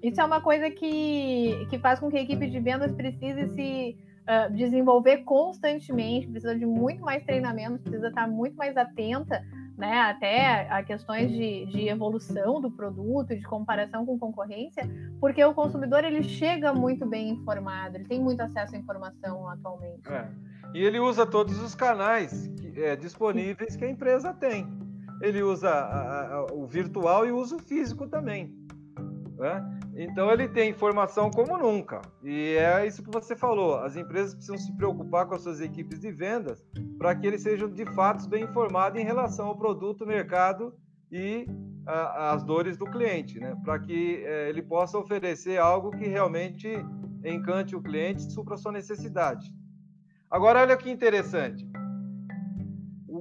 Isso é uma coisa que, que faz com que a equipe de vendas precise se uh, desenvolver constantemente, precisa de muito mais treinamento, precisa estar muito mais atenta né, até a questões de, de evolução do produto, de comparação com concorrência, porque o consumidor ele chega muito bem informado, ele tem muito acesso à informação atualmente. É. E ele usa todos os canais que, é, disponíveis que a empresa tem. Ele usa a, a, o virtual e usa o físico também. Né? Então ele tem informação como nunca. E é isso que você falou. As empresas precisam se preocupar com as suas equipes de vendas para que eles sejam de fato bem informados em relação ao produto, mercado e a, as dores do cliente, né? Para que é, ele possa oferecer algo que realmente encante o cliente e supra a sua necessidade. Agora olha que interessante.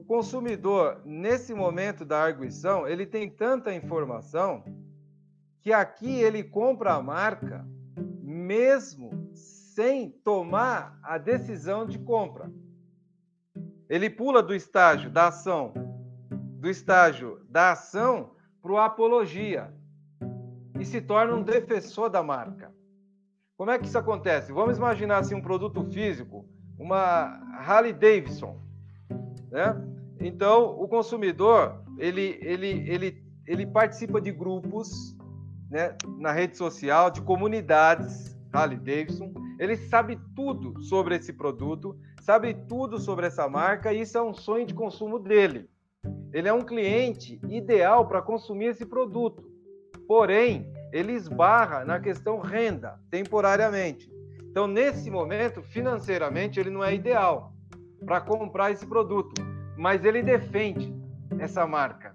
Consumidor nesse momento da arguição, ele tem tanta informação que aqui ele compra a marca mesmo sem tomar a decisão de compra. Ele pula do estágio da ação, do estágio da ação para o apologia e se torna um defensor da marca. Como é que isso acontece? Vamos imaginar assim um produto físico, uma Harley Davidson, né? Então o consumidor ele ele ele ele participa de grupos né, na rede social, de comunidades, Harley Davidson. Ele sabe tudo sobre esse produto, sabe tudo sobre essa marca e isso é um sonho de consumo dele. Ele é um cliente ideal para consumir esse produto. Porém, ele esbarra na questão renda, temporariamente. Então, nesse momento, financeiramente, ele não é ideal para comprar esse produto, mas ele defende essa marca.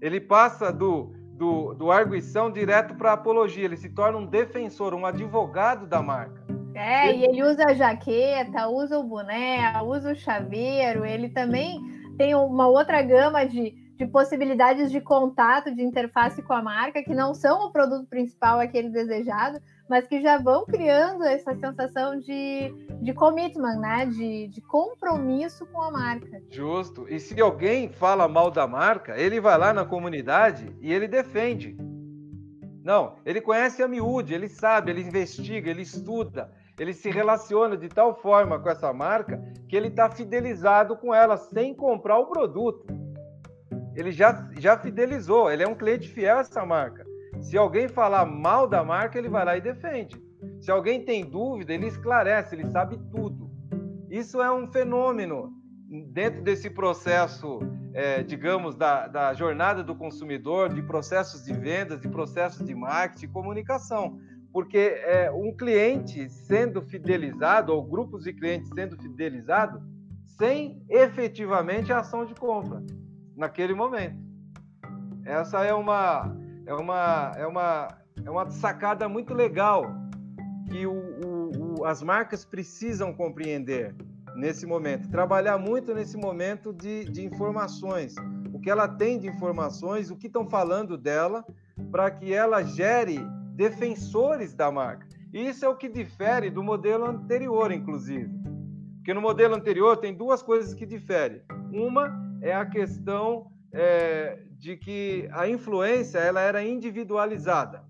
Ele passa do do, do arguição direto para a apologia. Ele se torna um defensor, um advogado da marca. É, ele... e ele usa a jaqueta, usa o boné, usa o chaveiro. Ele também tem uma outra gama de, de possibilidades de contato, de interface com a marca, que não são o produto principal, aquele desejado, mas que já vão criando essa sensação de, de commitment, né? De, de compromisso com a marca. Justo. E se alguém fala mal da marca, ele vai lá na comunidade e ele defende. Não, ele conhece a miúde, ele sabe, ele investiga, ele estuda, ele se relaciona de tal forma com essa marca que ele está fidelizado com ela sem comprar o produto. Ele já, já fidelizou, ele é um cliente fiel a essa marca. Se alguém falar mal da marca, ele vai lá e defende. Se alguém tem dúvida, ele esclarece, ele sabe tudo. Isso é um fenômeno dentro desse processo, é, digamos, da, da jornada do consumidor, de processos de vendas, de processos de marketing comunicação. Porque é, um cliente sendo fidelizado, ou grupos de clientes sendo fidelizados, sem efetivamente a ação de compra naquele momento. Essa é uma é uma, é uma, é uma sacada muito legal que o, o, o, as marcas precisam compreender. nesse momento, trabalhar muito nesse momento de, de informações, o que ela tem de informações, o que estão falando dela, para que ela gere defensores da marca. E isso é o que difere do modelo anterior, inclusive. Porque no modelo anterior tem duas coisas que diferem. Uma é a questão é, de que a influência ela era individualizada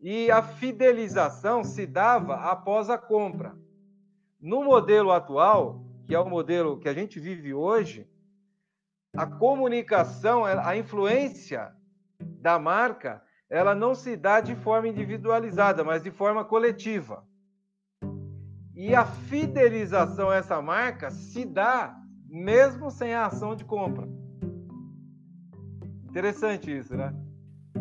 e a fidelização se dava após a compra. No modelo atual, que é o modelo que a gente vive hoje, a comunicação, a influência da marca, ela não se dá de forma individualizada, mas de forma coletiva. E a fidelização a essa marca se dá mesmo sem a ação de compra. Interessante isso, né?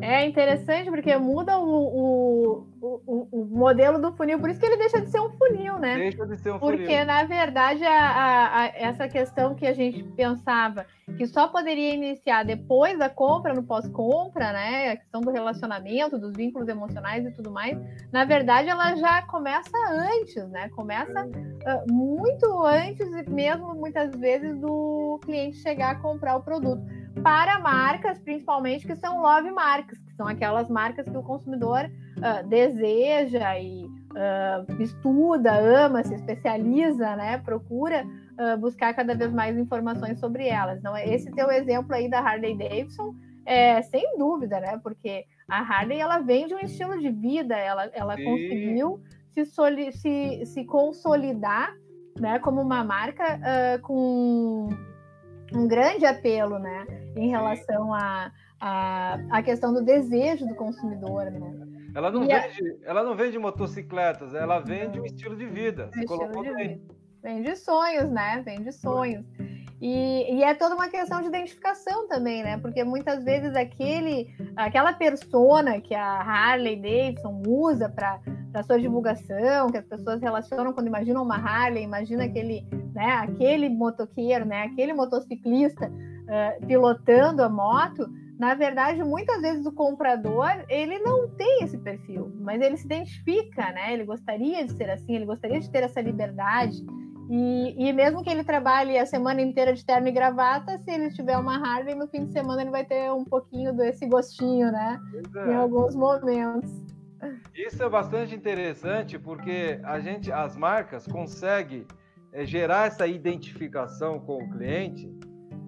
É interessante porque muda o, o, o, o, modelo do funil, por isso que ele deixa de ser um funil, né? Deixa de ser um porque, funil. Porque, na verdade, a, a, a, essa questão que a gente pensava que só poderia iniciar depois da compra, no pós-compra, né? A questão do relacionamento, dos vínculos emocionais e tudo mais, na verdade, ela já começa antes, né? Começa uh, muito antes, mesmo muitas vezes, do cliente chegar a comprar o produto para marcas, principalmente, que são love marcas, que são aquelas marcas que o consumidor uh, deseja e uh, estuda, ama, se especializa, né? Procura uh, buscar cada vez mais informações sobre elas. Então, esse teu exemplo aí da Harley Davidson é sem dúvida, né? Porque a Harley ela vende um estilo de vida, ela, ela conseguiu se, soli se, se consolidar né, como uma marca com um grande apelo, né, em relação à a, a, a, questão do desejo do consumidor, né? Ela não, vende, a... ela não vende motocicletas, ela vende um estilo de vida. Um estilo de vida. Vende sonhos, né? Vende sonhos. E, e, é toda uma questão de identificação também, né? Porque muitas vezes aquele, aquela persona que a Harley Davidson usa para sua divulgação, que as pessoas relacionam quando imaginam uma Harley, imagina aquele, né, aquele motoqueiro, né, aquele motociclista uh, pilotando a moto. Na verdade, muitas vezes o comprador ele não tem esse perfil, mas ele se identifica, né? Ele gostaria de ser assim, ele gostaria de ter essa liberdade. E, e, mesmo que ele trabalhe a semana inteira de terno e gravata, se ele tiver uma Harley, no fim de semana ele vai ter um pouquinho desse gostinho, né? É. Em alguns momentos. Isso é bastante interessante porque a gente, as marcas conseguem é, gerar essa identificação com o cliente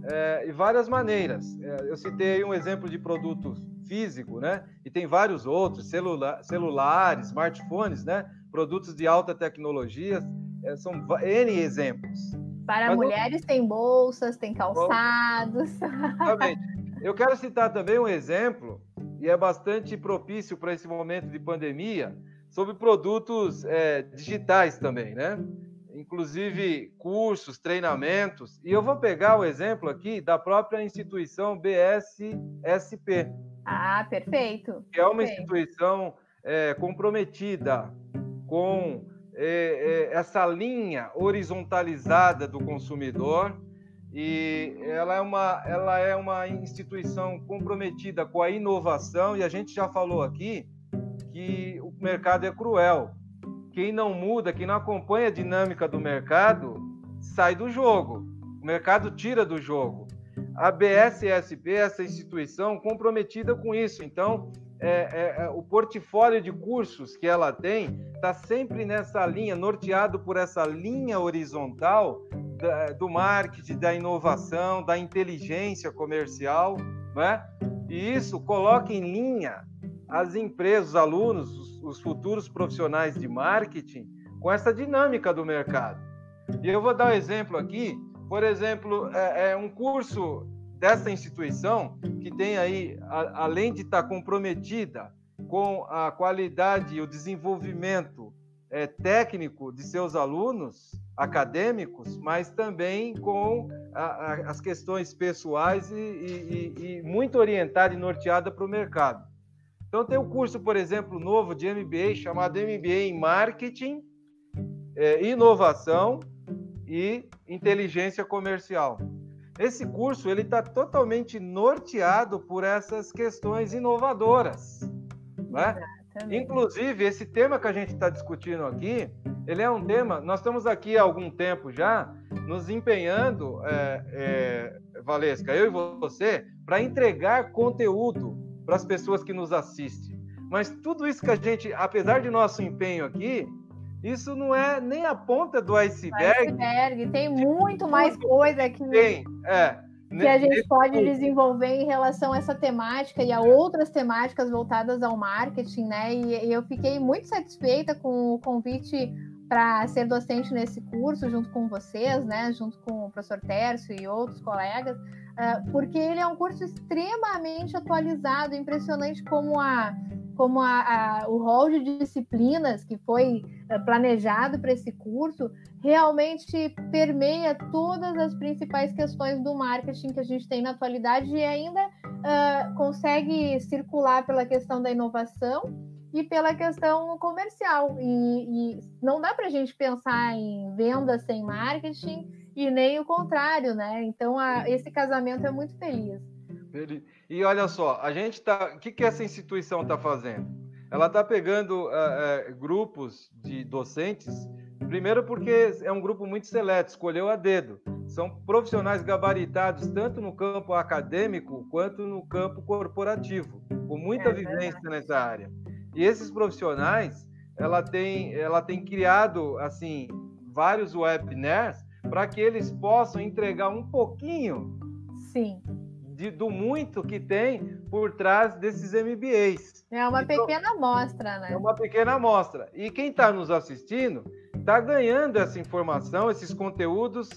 é, de várias maneiras. É, eu citei um exemplo de produto físico, né? E tem vários outros, celular, celulares, smartphones, né? Produtos de alta tecnologia é, são N exemplos. Para Mas mulheres não... tem bolsas, tem calçados. Exatamente. Eu quero citar também um exemplo, e é bastante propício para esse momento de pandemia, sobre produtos é, digitais também, né? Inclusive cursos, treinamentos. E eu vou pegar o exemplo aqui da própria instituição BSSP. Ah, perfeito. Que é uma perfeito. instituição é, comprometida com é, é, essa linha horizontalizada do consumidor e ela é, uma, ela é uma instituição comprometida com a inovação e a gente já falou aqui que o mercado é cruel. Quem não muda, quem não acompanha a dinâmica do mercado, sai do jogo. O mercado tira do jogo. A BSSP, essa instituição comprometida com isso. Então, é, é, é, o portfólio de cursos que ela tem está sempre nessa linha, norteado por essa linha horizontal da, do marketing, da inovação, da inteligência comercial, né? E isso coloca em linha as empresas, os alunos, os, os futuros profissionais de marketing com essa dinâmica do mercado. E eu vou dar um exemplo aqui. Por exemplo, é, é um curso dessa instituição, que tem aí, a, além de estar comprometida com a qualidade e o desenvolvimento é, técnico de seus alunos acadêmicos, mas também com a, a, as questões pessoais e, e, e muito orientada e norteada para o mercado. Então, tem um curso, por exemplo, novo de MBA chamado MBA em Marketing, é, Inovação e Inteligência Comercial. Esse curso ele está totalmente norteado por essas questões inovadoras. Né? Inclusive, esse tema que a gente está discutindo aqui, ele é um tema. Nós estamos aqui há algum tempo já nos empenhando, é, é, Valesca, eu e você, para entregar conteúdo para as pessoas que nos assistem. Mas tudo isso que a gente, apesar de nosso empenho aqui, isso não é nem a ponta do iceberg. iceberg. Tem muito mais coisa que, tem, é, que a gente pode desenvolver em relação a essa temática e a outras temáticas voltadas ao marketing, né? E, e eu fiquei muito satisfeita com o convite para ser docente nesse curso junto com vocês, né, junto com o professor Tércio e outros colegas, uh, porque ele é um curso extremamente atualizado, impressionante como a como a, a, o rol de disciplinas que foi uh, planejado para esse curso realmente permeia todas as principais questões do marketing que a gente tem na atualidade e ainda uh, consegue circular pela questão da inovação e pela questão comercial. E, e não dá para a gente pensar em venda sem marketing e nem o contrário, né? Então, a, esse casamento é muito feliz. E olha só, a gente tá. O que, que essa instituição está fazendo? Ela está pegando uh, uh, grupos de docentes, primeiro porque é um grupo muito seleto, escolheu a dedo. São profissionais gabaritados tanto no campo acadêmico quanto no campo corporativo, com muita é, vivência verdade. nessa área. E esses profissionais, ela tem, ela tem criado assim vários webinars para que eles possam entregar um pouquinho Sim. De, do muito que tem por trás desses MBAs. É uma então, pequena amostra, né? É uma pequena amostra. E quem está nos assistindo está ganhando essa informação, esses conteúdos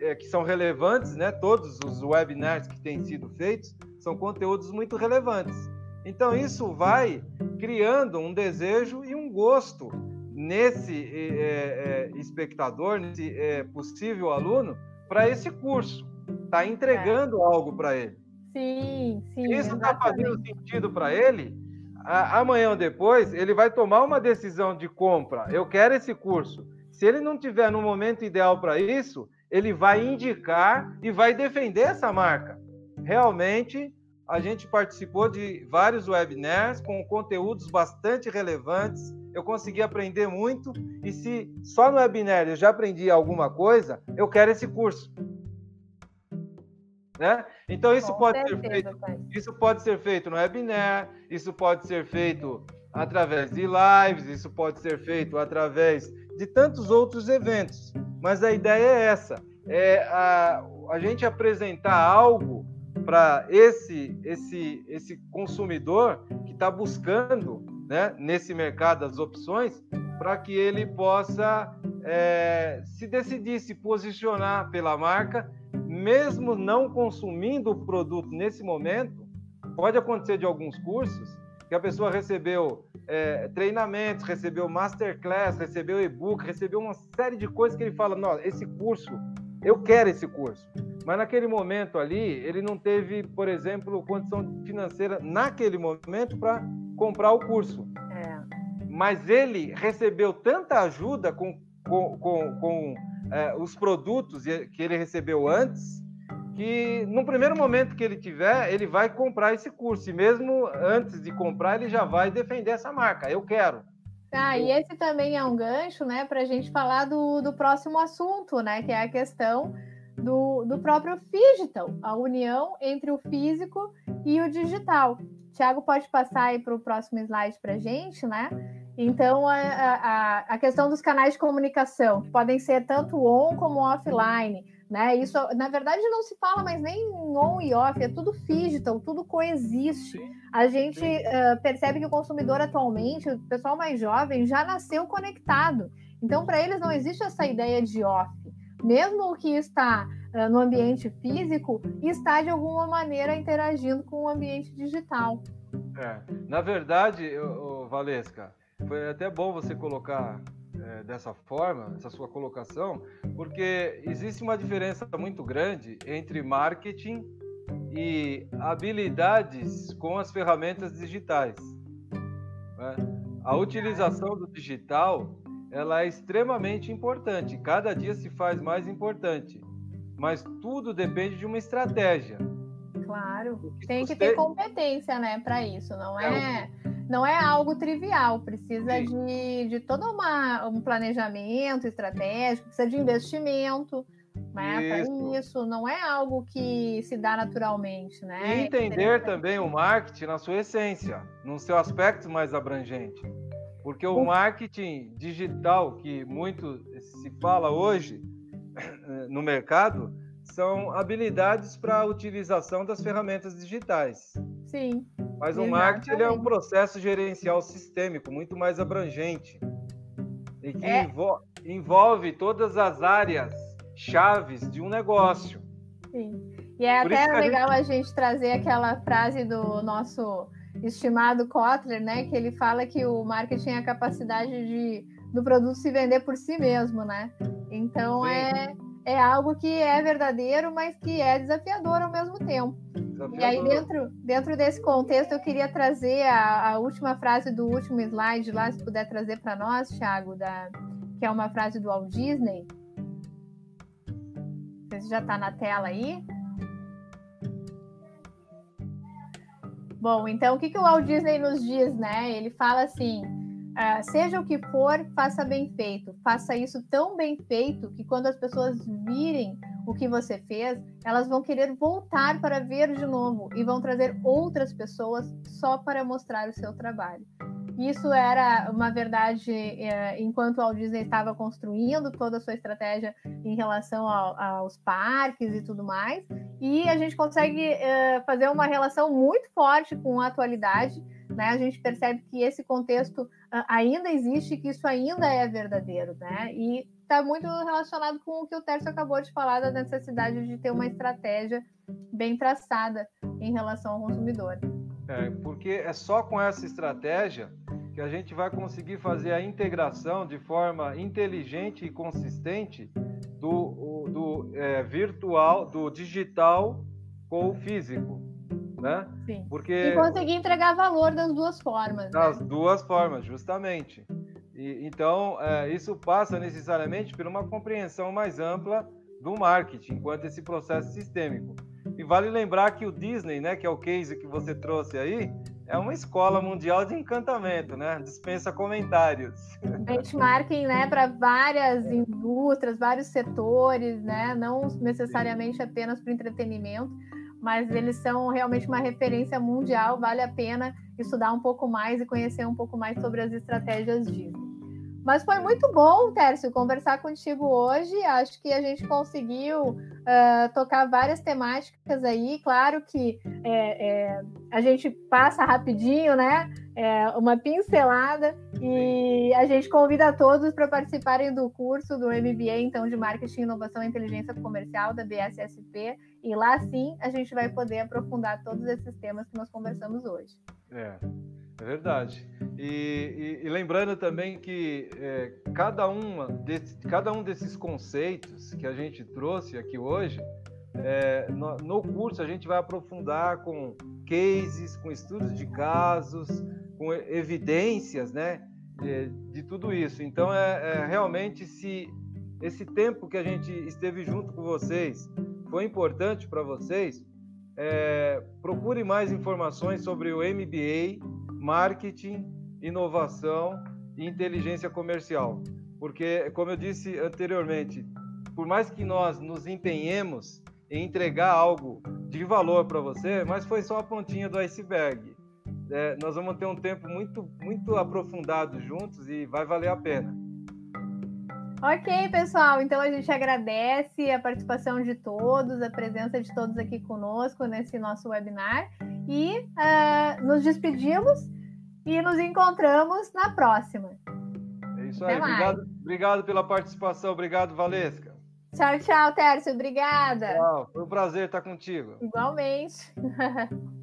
é, que são relevantes, né? Todos os webinars que têm sido feitos são conteúdos muito relevantes. Então, isso vai criando um desejo e um gosto nesse é, é, espectador, nesse é, possível aluno, para esse curso. Está entregando algo para ele. Sim, sim. Isso está fazendo sentido para ele. amanhã ou depois, ele vai tomar uma decisão de compra. Eu quero esse curso. Se ele não tiver no momento ideal para isso, ele vai indicar e vai defender essa marca. Realmente a gente participou de vários webinars com conteúdos bastante relevantes. Eu consegui aprender muito e se só no webinar eu já aprendi alguma coisa, eu quero esse curso. Né? Então isso com pode certeza, ser feito, pai. isso pode ser feito no webinar, isso pode ser feito através de lives, isso pode ser feito através de tantos outros eventos. Mas a ideia é essa, é a, a gente apresentar algo para esse, esse, esse consumidor que está buscando né, nesse mercado as opções para que ele possa é, se decidir, se posicionar pela marca, mesmo não consumindo o produto nesse momento. Pode acontecer de alguns cursos que a pessoa recebeu é, treinamentos, recebeu masterclass, recebeu e-book, recebeu uma série de coisas que ele fala: não, esse curso, eu quero esse curso. Mas naquele momento ali, ele não teve, por exemplo, condição financeira naquele momento para comprar o curso. É. Mas ele recebeu tanta ajuda com, com, com, com é, os produtos que ele recebeu antes, que no primeiro momento que ele tiver, ele vai comprar esse curso. E mesmo antes de comprar, ele já vai defender essa marca. Eu quero. Ah, e esse também é um gancho, né, para a gente falar do, do próximo assunto, né, que é a questão do, do próprio digital, a união entre o físico e o digital. Tiago pode passar aí para o próximo slide para a gente, né? Então, a, a, a questão dos canais de comunicação, que podem ser tanto on como offline, né? Isso, na verdade, não se fala mais nem on e off, é tudo digital, tudo coexiste. A gente uh, percebe que o consumidor atualmente, o pessoal mais jovem, já nasceu conectado. Então, para eles não existe essa ideia de off mesmo o que está uh, no ambiente físico, está de alguma maneira interagindo com o ambiente digital. É. Na verdade, Valesca, foi até bom você colocar é, dessa forma, essa sua colocação, porque existe uma diferença muito grande entre marketing e habilidades com as ferramentas digitais. Né? A utilização do digital ela é extremamente importante. Cada dia se faz mais importante. Mas tudo depende de uma estratégia. Claro. Tem que ter competência, né, para isso. Não é, é não é algo trivial, precisa de, de todo uma, um planejamento estratégico, precisa de investimento né? Isso. isso não é algo que se dá naturalmente, né? E entender também o marketing na sua essência, no seu aspecto mais abrangente. Porque o marketing digital que muito se fala hoje no mercado são habilidades para a utilização das ferramentas digitais. Sim. Mas o marketing ele é um processo gerencial sistêmico muito mais abrangente e que é. envolve todas as áreas chaves de um negócio. Sim. E é Por até legal a gente... a gente trazer aquela frase do nosso estimado Kotler, né? Que ele fala que o marketing é a capacidade de, do produto se vender por si mesmo, né? Então é, é algo que é verdadeiro, mas que é desafiador ao mesmo tempo. Desafiador. E aí, dentro, dentro desse contexto, eu queria trazer a, a última frase do último slide lá, se puder trazer para nós, Thiago, da, que é uma frase do Walt Disney, você já está na tela aí? Bom, então o que, que o Walt Disney nos diz, né? Ele fala assim: uh, seja o que for, faça bem feito. Faça isso tão bem feito que quando as pessoas virem o que você fez, elas vão querer voltar para ver de novo e vão trazer outras pessoas só para mostrar o seu trabalho. Isso era uma verdade é, enquanto o Walt Disney estava construindo toda a sua estratégia em relação ao, aos parques e tudo mais. E a gente consegue é, fazer uma relação muito forte com a atualidade. Né? A gente percebe que esse contexto ainda existe, que isso ainda é verdadeiro, né? E está muito relacionado com o que o Tércio acabou de falar da necessidade de ter uma estratégia bem traçada em relação ao consumidor. É, porque é só com essa estratégia que a gente vai conseguir fazer a integração de forma inteligente e consistente do, do é, virtual, do digital com o físico. Né? Sim. Porque e conseguir entregar valor das duas formas. Das né? duas formas, justamente. E, então, é, isso passa necessariamente por uma compreensão mais ampla do marketing, enquanto esse processo sistêmico. E vale lembrar que o Disney, né, que é o case que você trouxe aí, é uma escola mundial de encantamento, né? Dispensa comentários. Benchmarking, né, para várias indústrias, vários setores, né? Não necessariamente apenas para entretenimento, mas eles são realmente uma referência mundial. Vale a pena estudar um pouco mais e conhecer um pouco mais sobre as estratégias Disney. Mas foi muito bom, Tércio, conversar contigo hoje. Acho que a gente conseguiu uh, tocar várias temáticas aí. Claro que é, é, a gente passa rapidinho, né? É, uma pincelada e a gente convida todos para participarem do curso do MBA, então, de Marketing, Inovação e Inteligência Comercial da BSSP. E lá sim a gente vai poder aprofundar todos esses temas que nós conversamos hoje. É. É verdade. E, e, e lembrando também que é, cada, uma desse, cada um desses conceitos que a gente trouxe aqui hoje, é, no, no, curso a gente vai aprofundar com cases, com estudos de casos, com evidências, né, de, de tudo isso. Então é, é, realmente se esse tempo que a gente esteve junto com vocês foi importante para vocês, é, procure mais informações sobre o MBA marketing, inovação e inteligência comercial. Porque, como eu disse anteriormente, por mais que nós nos empenhemos em entregar algo de valor para você, mas foi só a pontinha do iceberg. É, nós vamos ter um tempo muito, muito aprofundado juntos e vai valer a pena. Ok, pessoal. Então a gente agradece a participação de todos, a presença de todos aqui conosco nesse nosso webinar e uh, nos despedimos e nos encontramos na próxima. É isso aí. Obrigado, obrigado pela participação. Obrigado, Valesca. Tchau, tchau, Tércio. Obrigada. Tchau. Foi um prazer estar contigo. Igualmente.